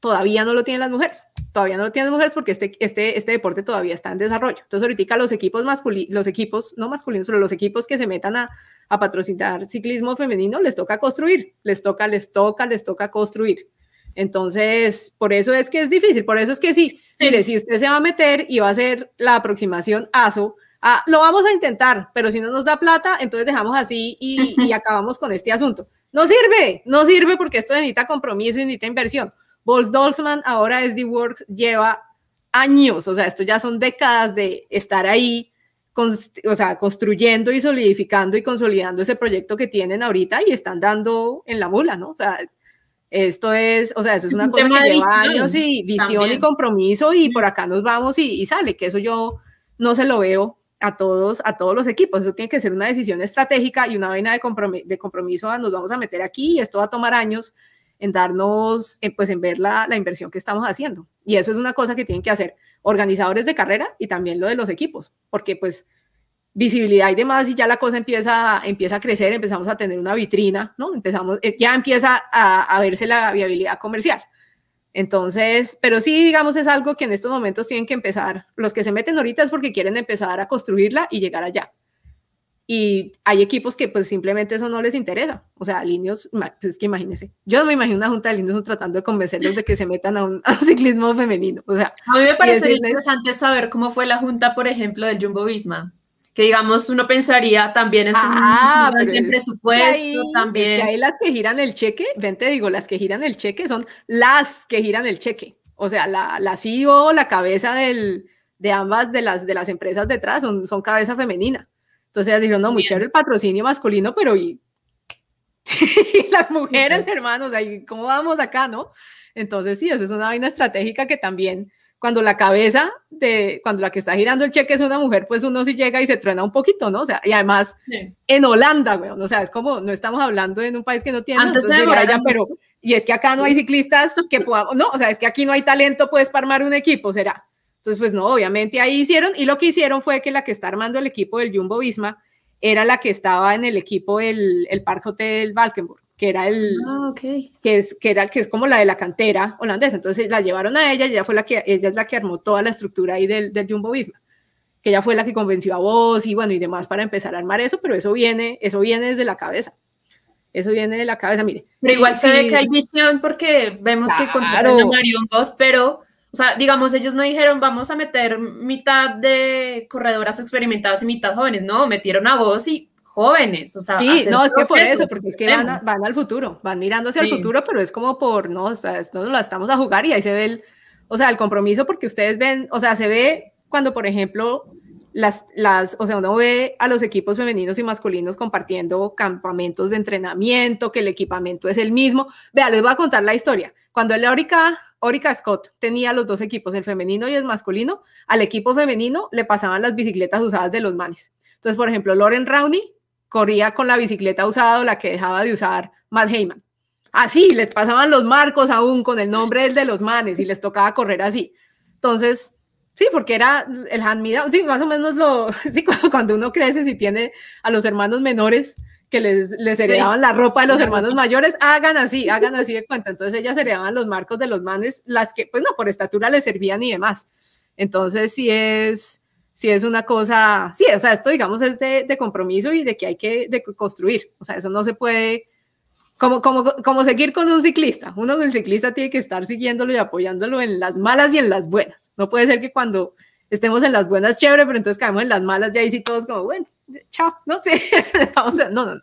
todavía no lo tienen las mujeres. Todavía no lo tienen las mujeres porque este, este, este deporte todavía está en desarrollo. Entonces, ahorita los equipos masculinos, los equipos, no masculinos, pero los equipos que se metan a, a, patrocinar ciclismo femenino, les toca construir, les toca, les toca, les toca construir. Entonces, por eso es que es difícil, por eso es que sí, mire, si usted se va a meter y va a hacer la aproximación ASO, ah, lo vamos a intentar, pero si no nos da plata, entonces dejamos así y, y acabamos con este asunto. No sirve, no sirve porque esto necesita compromiso y necesita inversión. Bols Dolzman, ahora SD Works, lleva años, o sea, esto ya son décadas de estar ahí, o sea, construyendo y solidificando y consolidando ese proyecto que tienen ahorita y están dando en la mula, ¿no? O sea, esto es, o sea, eso es una cosa que lleva años y visión y compromiso y por acá nos vamos y, y, sale, que eso yo no se lo veo a todos, a todos los equipos, eso tiene que ser una decisión estratégica y una vaina de, compromiso, de compromiso, nos vamos a meter aquí y esto va a tomar años en darnos, pues en ver la, la, inversión que estamos haciendo. Y eso es una cosa que tienen que hacer organizadores de carrera y también lo de los equipos, porque pues visibilidad y demás, y ya la cosa empieza, empieza a crecer, empezamos a tener una vitrina, ¿no? Empezamos, eh, ya empieza a, a verse la viabilidad comercial. Entonces, pero sí, digamos, es algo que en estos momentos tienen que empezar. Los que se meten ahorita es porque quieren empezar a construirla y llegar allá y hay equipos que pues simplemente eso no les interesa. O sea, líneas, pues es que imagínense, yo no me imagino una junta de líneas tratando de convencerlos de que se metan a un, ciclismo femenino. O sea, a mí me parece interesante saber cómo fue la junta, por ejemplo, del Jumbo Visma. Que digamos, uno pensaría también es un ah, presupuesto, también. Es que hay las que giran el cheque, ven, te digo, las que giran el cheque son las que giran el cheque. O sea, la, la CEO, la cabeza del, de ambas de las, de las empresas detrás son, son cabeza femenina. Entonces ellas dijeron, no, muy chévere el patrocinio masculino, pero y, las mujeres, hermanos, ahí, ¿cómo vamos acá, no? Entonces sí, eso es una vaina estratégica que también cuando la cabeza de, cuando la que está girando el cheque es una mujer, pues uno sí llega y se truena un poquito, ¿no? O sea, y además en Holanda, güey, o sea, es como, no estamos hablando en un país que no tiene, Antes pero, y es que acá no hay ciclistas que podamos, no, o sea, es que aquí no hay talento, pues, para armar un equipo, será. Entonces, pues no, obviamente ahí hicieron, y lo que hicieron fue que la que está armando el equipo del Jumbo Visma era la que estaba en el equipo del el Park Hotel Valkenburg, que era el ah, que es que era que es como la de la cantera holandesa. Entonces la llevaron a ella, ella fue la que ella es la que armó toda la estructura ahí del, del Jumbo Visma que ella fue la que convenció a vos y bueno y demás para empezar a armar eso, pero eso viene, eso viene desde la cabeza. Eso viene de la cabeza, mire. Pero igual se ve que hay visión porque vemos que contrataron a Marion Vos, pero o sea, digamos, ellos no dijeron, vamos a meter mitad de corredoras experimentadas y mitad jóvenes, no, metieron a vos y jóvenes, o sea, sí, no, es que por eso, porque es que van, van, al futuro, van mirando hacia el futuro, pero es como por, no, o sea, no la estamos a jugar y ahí se ve el, o sea, el compromiso porque ustedes ven, o sea, se ve cuando, por ejemplo, las, las, o sea, uno ve a los equipos femeninos y masculinos compartiendo campamentos de entrenamiento, que el equipamiento es el mismo. Vea, les voy a contar la historia. Cuando el Orica Scott tenía los dos equipos, el femenino y el masculino. Al equipo femenino le pasaban las bicicletas usadas de los manes. Entonces, por ejemplo, Lauren Rowney corría con la bicicleta usada la que dejaba de usar Matt Heyman. Así, les pasaban los marcos aún con el nombre del de los manes y les tocaba correr así. Entonces, sí, porque era el hand me sí, más o menos lo, sí, cuando uno crece, si tiene a los hermanos menores, que les, les heredaban la ropa de los hermanos mayores, hagan así, hagan así de cuenta. Entonces ellas heredaban los marcos de los manes, las que, pues no, por estatura les servían y demás. Entonces sí es, sí es una cosa, sí, o sea, esto digamos es de, de compromiso y de que hay que de construir. O sea, eso no se puede, como, como, como seguir con un ciclista. Uno, el ciclista tiene que estar siguiéndolo y apoyándolo en las malas y en las buenas. No puede ser que cuando estemos en las buenas, chévere, pero entonces caemos en las malas, ya ahí sí todos como, bueno, chao, no sé, no, no, no.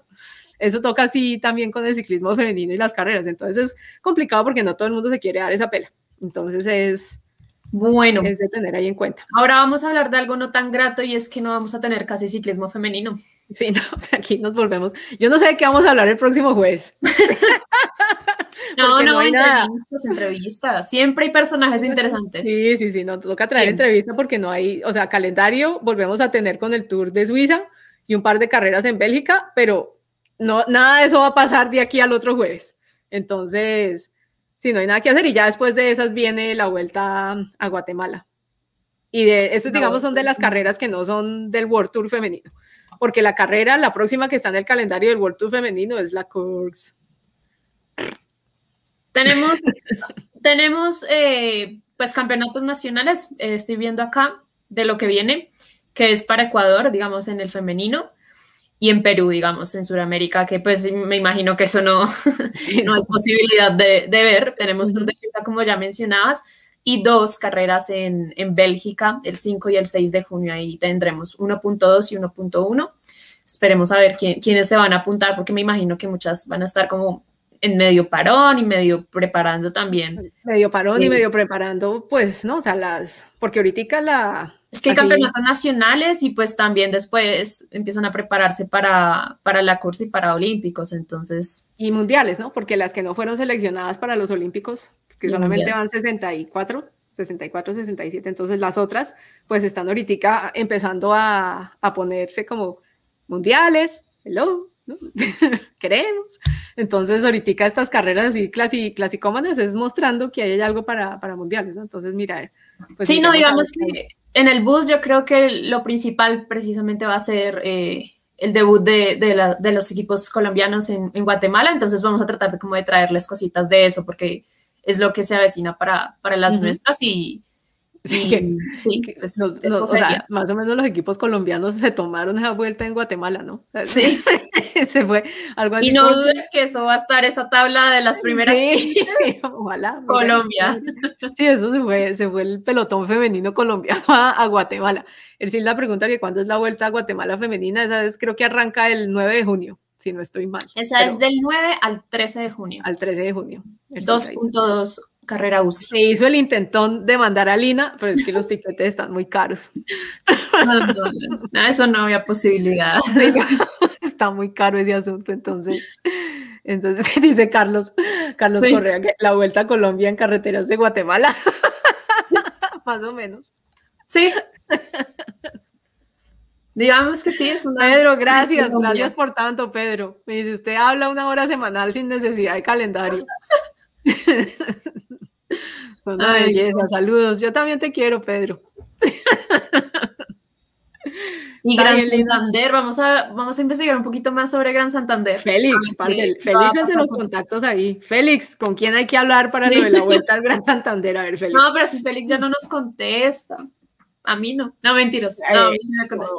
Eso toca así también con el ciclismo femenino y las carreras, entonces es complicado porque no todo el mundo se quiere dar esa pela. Entonces es, bueno, es de tener ahí en cuenta. Ahora vamos a hablar de algo no tan grato y es que no vamos a tener casi ciclismo femenino. Sí, no, o sea, aquí nos volvemos. Yo no sé de qué vamos a hablar el próximo jueves. No, no, hay entrevistas, entrevistas. Siempre hay personajes interesantes. Sí, sí, sí, no toca traer entrevista porque no hay, o sea, calendario volvemos a tener con el Tour de Suiza y un par de carreras en Bélgica, pero no, nada de eso va a pasar de aquí al otro jueves. Entonces, sí, no hay nada que hacer y ya después de esas viene la vuelta a Guatemala. Y de eso, digamos, son de las carreras que no son del World Tour femenino, porque la carrera, la próxima que está en el calendario del World Tour femenino es la Course. Tenemos, tenemos eh, pues campeonatos nacionales, eh, estoy viendo acá de lo que viene, que es para Ecuador, digamos, en el femenino, y en Perú, digamos, en Sudamérica, que pues me imagino que eso no, no hay posibilidad de, de ver. Tenemos Tour de Suiza, como ya mencionabas, y dos carreras en, en Bélgica, el 5 y el 6 de junio. Ahí tendremos 1.2 y 1.1. Esperemos a ver quién, quiénes se van a apuntar, porque me imagino que muchas van a estar como en medio parón y medio preparando también. Medio parón y medio preparando, pues, ¿no? O sea, las, porque ahorita la... Es que hay campeonatos nacionales y pues también después empiezan a prepararse para, para la cursa y para olímpicos, entonces... Y mundiales, ¿no? Porque las que no fueron seleccionadas para los olímpicos, que solamente van 64, 64, 67, entonces las otras, pues están ahorita empezando a, a ponerse como mundiales, hello, queremos. Entonces, ahorita estas carreras así clasicómanas es mostrando que hay algo para, para mundiales, ¿no? Entonces, mira. Pues sí, no, digamos que en el bus yo creo que lo principal precisamente va a ser eh, el debut de, de, de, los equipos colombianos en, en, Guatemala, entonces vamos a tratar de como de traerles cositas de eso, porque es lo que se avecina para, para las nuestras y, Sí, sí pues, o sea, más o menos los equipos colombianos se tomaron esa vuelta en Guatemala, ¿no? Sí. se fue algo así. Y no dudes que eso va a estar esa tabla de las primeras. Sí, ojalá. Colombia. Sí, eso se fue, se fue el pelotón femenino colombiano a, Guatemala. El la pregunta que cuándo es la vuelta a Guatemala femenina, esa es creo que arranca el 9 de junio, si no estoy mal. Esa es del 9 al 13 de junio. Al 13 de junio. 2.2 carrera UCI. Se hizo el intentón de mandar a Lina, pero es que los tiquetes están muy caros. No, no, eso no había posibilidad. Está muy caro ese asunto, entonces. Entonces dice Carlos, Carlos Correa, que la vuelta a Colombia en carreteras de Guatemala. Más o menos. Sí. Digamos que sí, es una. Pedro, gracias, gracias por tanto, Pedro. Me dice, usted habla una hora semanal sin necesidad de calendario. Una belleza, saludos. Yo también te quiero, Pedro. Y Gran Santander, vamos a, vamos a investigar un poquito más sobre Gran Santander. Félix, Félix es de los contactos ahí. Félix, ¿con quién hay que hablar para lo de la vuelta al Gran Santander? A ver, Félix. No, pero si Félix ya no nos contesta. A mí no. No, mentiras. No, a mí sí me contesta.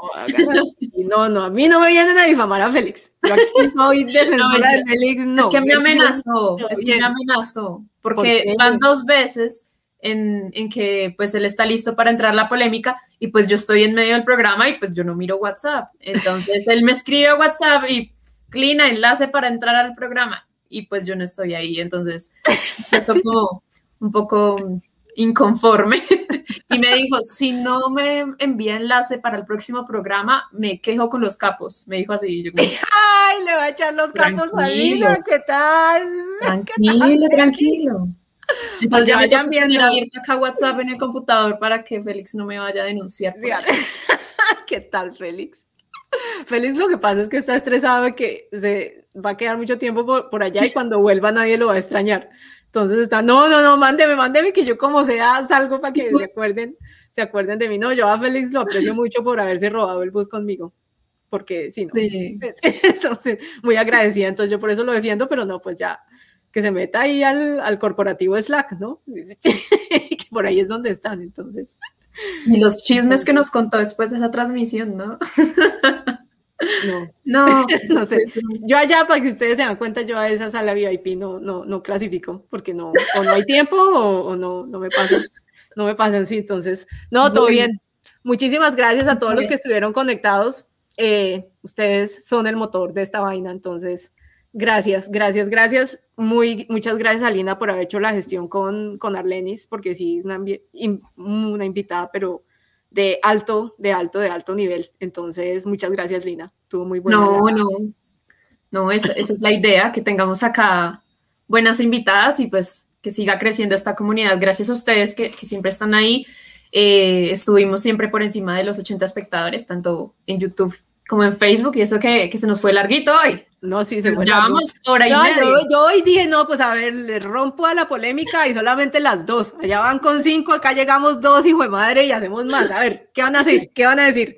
No, no, a mí no me vienen a difamar a Félix. Yo aquí soy defensora de Félix, no. Es que me amenazó, es que me amenazó, porque van dos veces en, en, que pues él está listo para entrar la polémica y pues yo estoy en medio del programa y pues yo no miro WhatsApp. Entonces él me escribe a WhatsApp y clina enlace para entrar al programa y pues yo no estoy ahí. Entonces, esto como un poco inconforme y me dijo, si no me envía enlace para el próximo programa, me quejo con los capos. Me dijo así. Yo, Ay, le va a echar los capos a Lina, ¿qué tal? Tranquilo, tranquilo. Entonces ya, ya me tengo abierto acá WhatsApp en el computador para que Félix no me vaya a denunciar. ¿Qué tal, Félix? Félix lo que pasa es que está estresado de que se va a quedar mucho tiempo por, por allá y cuando vuelva nadie lo va a extrañar. Entonces está, no, no, no, mándeme, mándeme que yo como sea salgo para que se acuerden, se acuerden de mí. No, yo a Félix lo aprecio mucho por haberse robado el bus conmigo, porque si no, sí. muy agradecida, entonces yo por eso lo defiendo, pero no, pues ya que se meta ahí al, al corporativo Slack, ¿no? que por ahí es donde están, entonces. Y los chismes que nos contó después de esa transmisión, ¿no? No, no, no sé. Yo allá, para que ustedes se den cuenta, yo a esa sala VIP no, no, no clasifico, porque no, o no hay tiempo o, no, no me pasan, no me pasan, sí, entonces, no, todo bien. Muchísimas gracias a todos los que estuvieron conectados. Eh, ustedes son el motor de esta vaina, entonces, gracias, gracias, gracias. Muy, muchas gracias a Lina por haber hecho la gestión con, con Arlenis, porque sí, es una, una invitada, pero de alto, de alto, de alto nivel. Entonces, muchas gracias, Lina. Tuvo muy buena. No, no. No, esa, esa, es la idea, que tengamos acá buenas invitadas y pues que siga creciendo esta comunidad. Gracias a ustedes que, que siempre están ahí. Eh, estuvimos siempre por encima de los 80 espectadores, tanto en YouTube como en Facebook, y eso que, que se nos fue larguito hoy. No, sí, se fue. Llevamos hora y Yo, media. yo, yo hoy dije, no, pues a ver, le rompo a la polémica y solamente las dos. Allá van con cinco, acá llegamos dos, hijo de madre, y hacemos más. A ver, ¿qué van a decir? ¿Qué van a decir?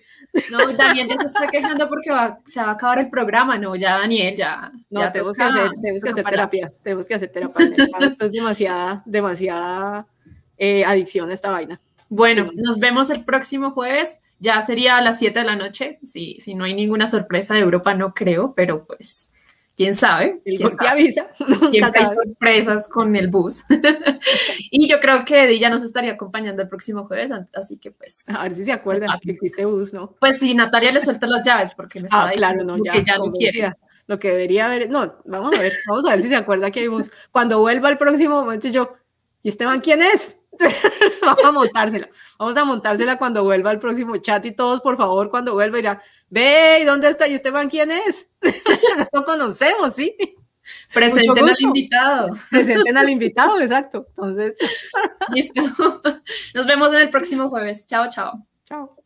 No, Daniel ya se está quejando porque va- se va a acabar el programa, no, ya Daniel, ya. No, ya tenemos que toca- hacer, tenemos que hacer terapia, tenemos que hacer terapia. Esto es demasiada, demasiada eh, adicción a esta vaina. Bueno, Sí. nos vemos el próximo jueves, ya sería a las 7 de la noche, si, si no hay ninguna sorpresa de Europa, no creo, pero pues, quién sabe. El quién sabe. avisa. Siempre hay sorpresas con el bus. y yo creo que Eddie ya nos estaría acompañando el próximo jueves, así que pues, A ver si se acuerdan que existe bus, ¿no? pues si Natalia le suelta las llaves, porque me estaba Ah, claro, no, que ya, no quiere. decía, lo que debería haber, no, vamos a ver, vamos a ver si se acuerda que hay bus. Cuando vuelva el próximo momento, yo, ¿y Esteban quién es? vamos a montársela, vamos a montársela cuando vuelva el próximo chat y todos, por favor, cuando vuelva, dirá, ve, ¿y dónde está? ¿Y Esteban quién es? no conocemos, ¿sí? Presenten al invitado. Presenten al invitado, exacto. Entonces, Listo. Nos vemos en el próximo jueves. Chao, chao. chao.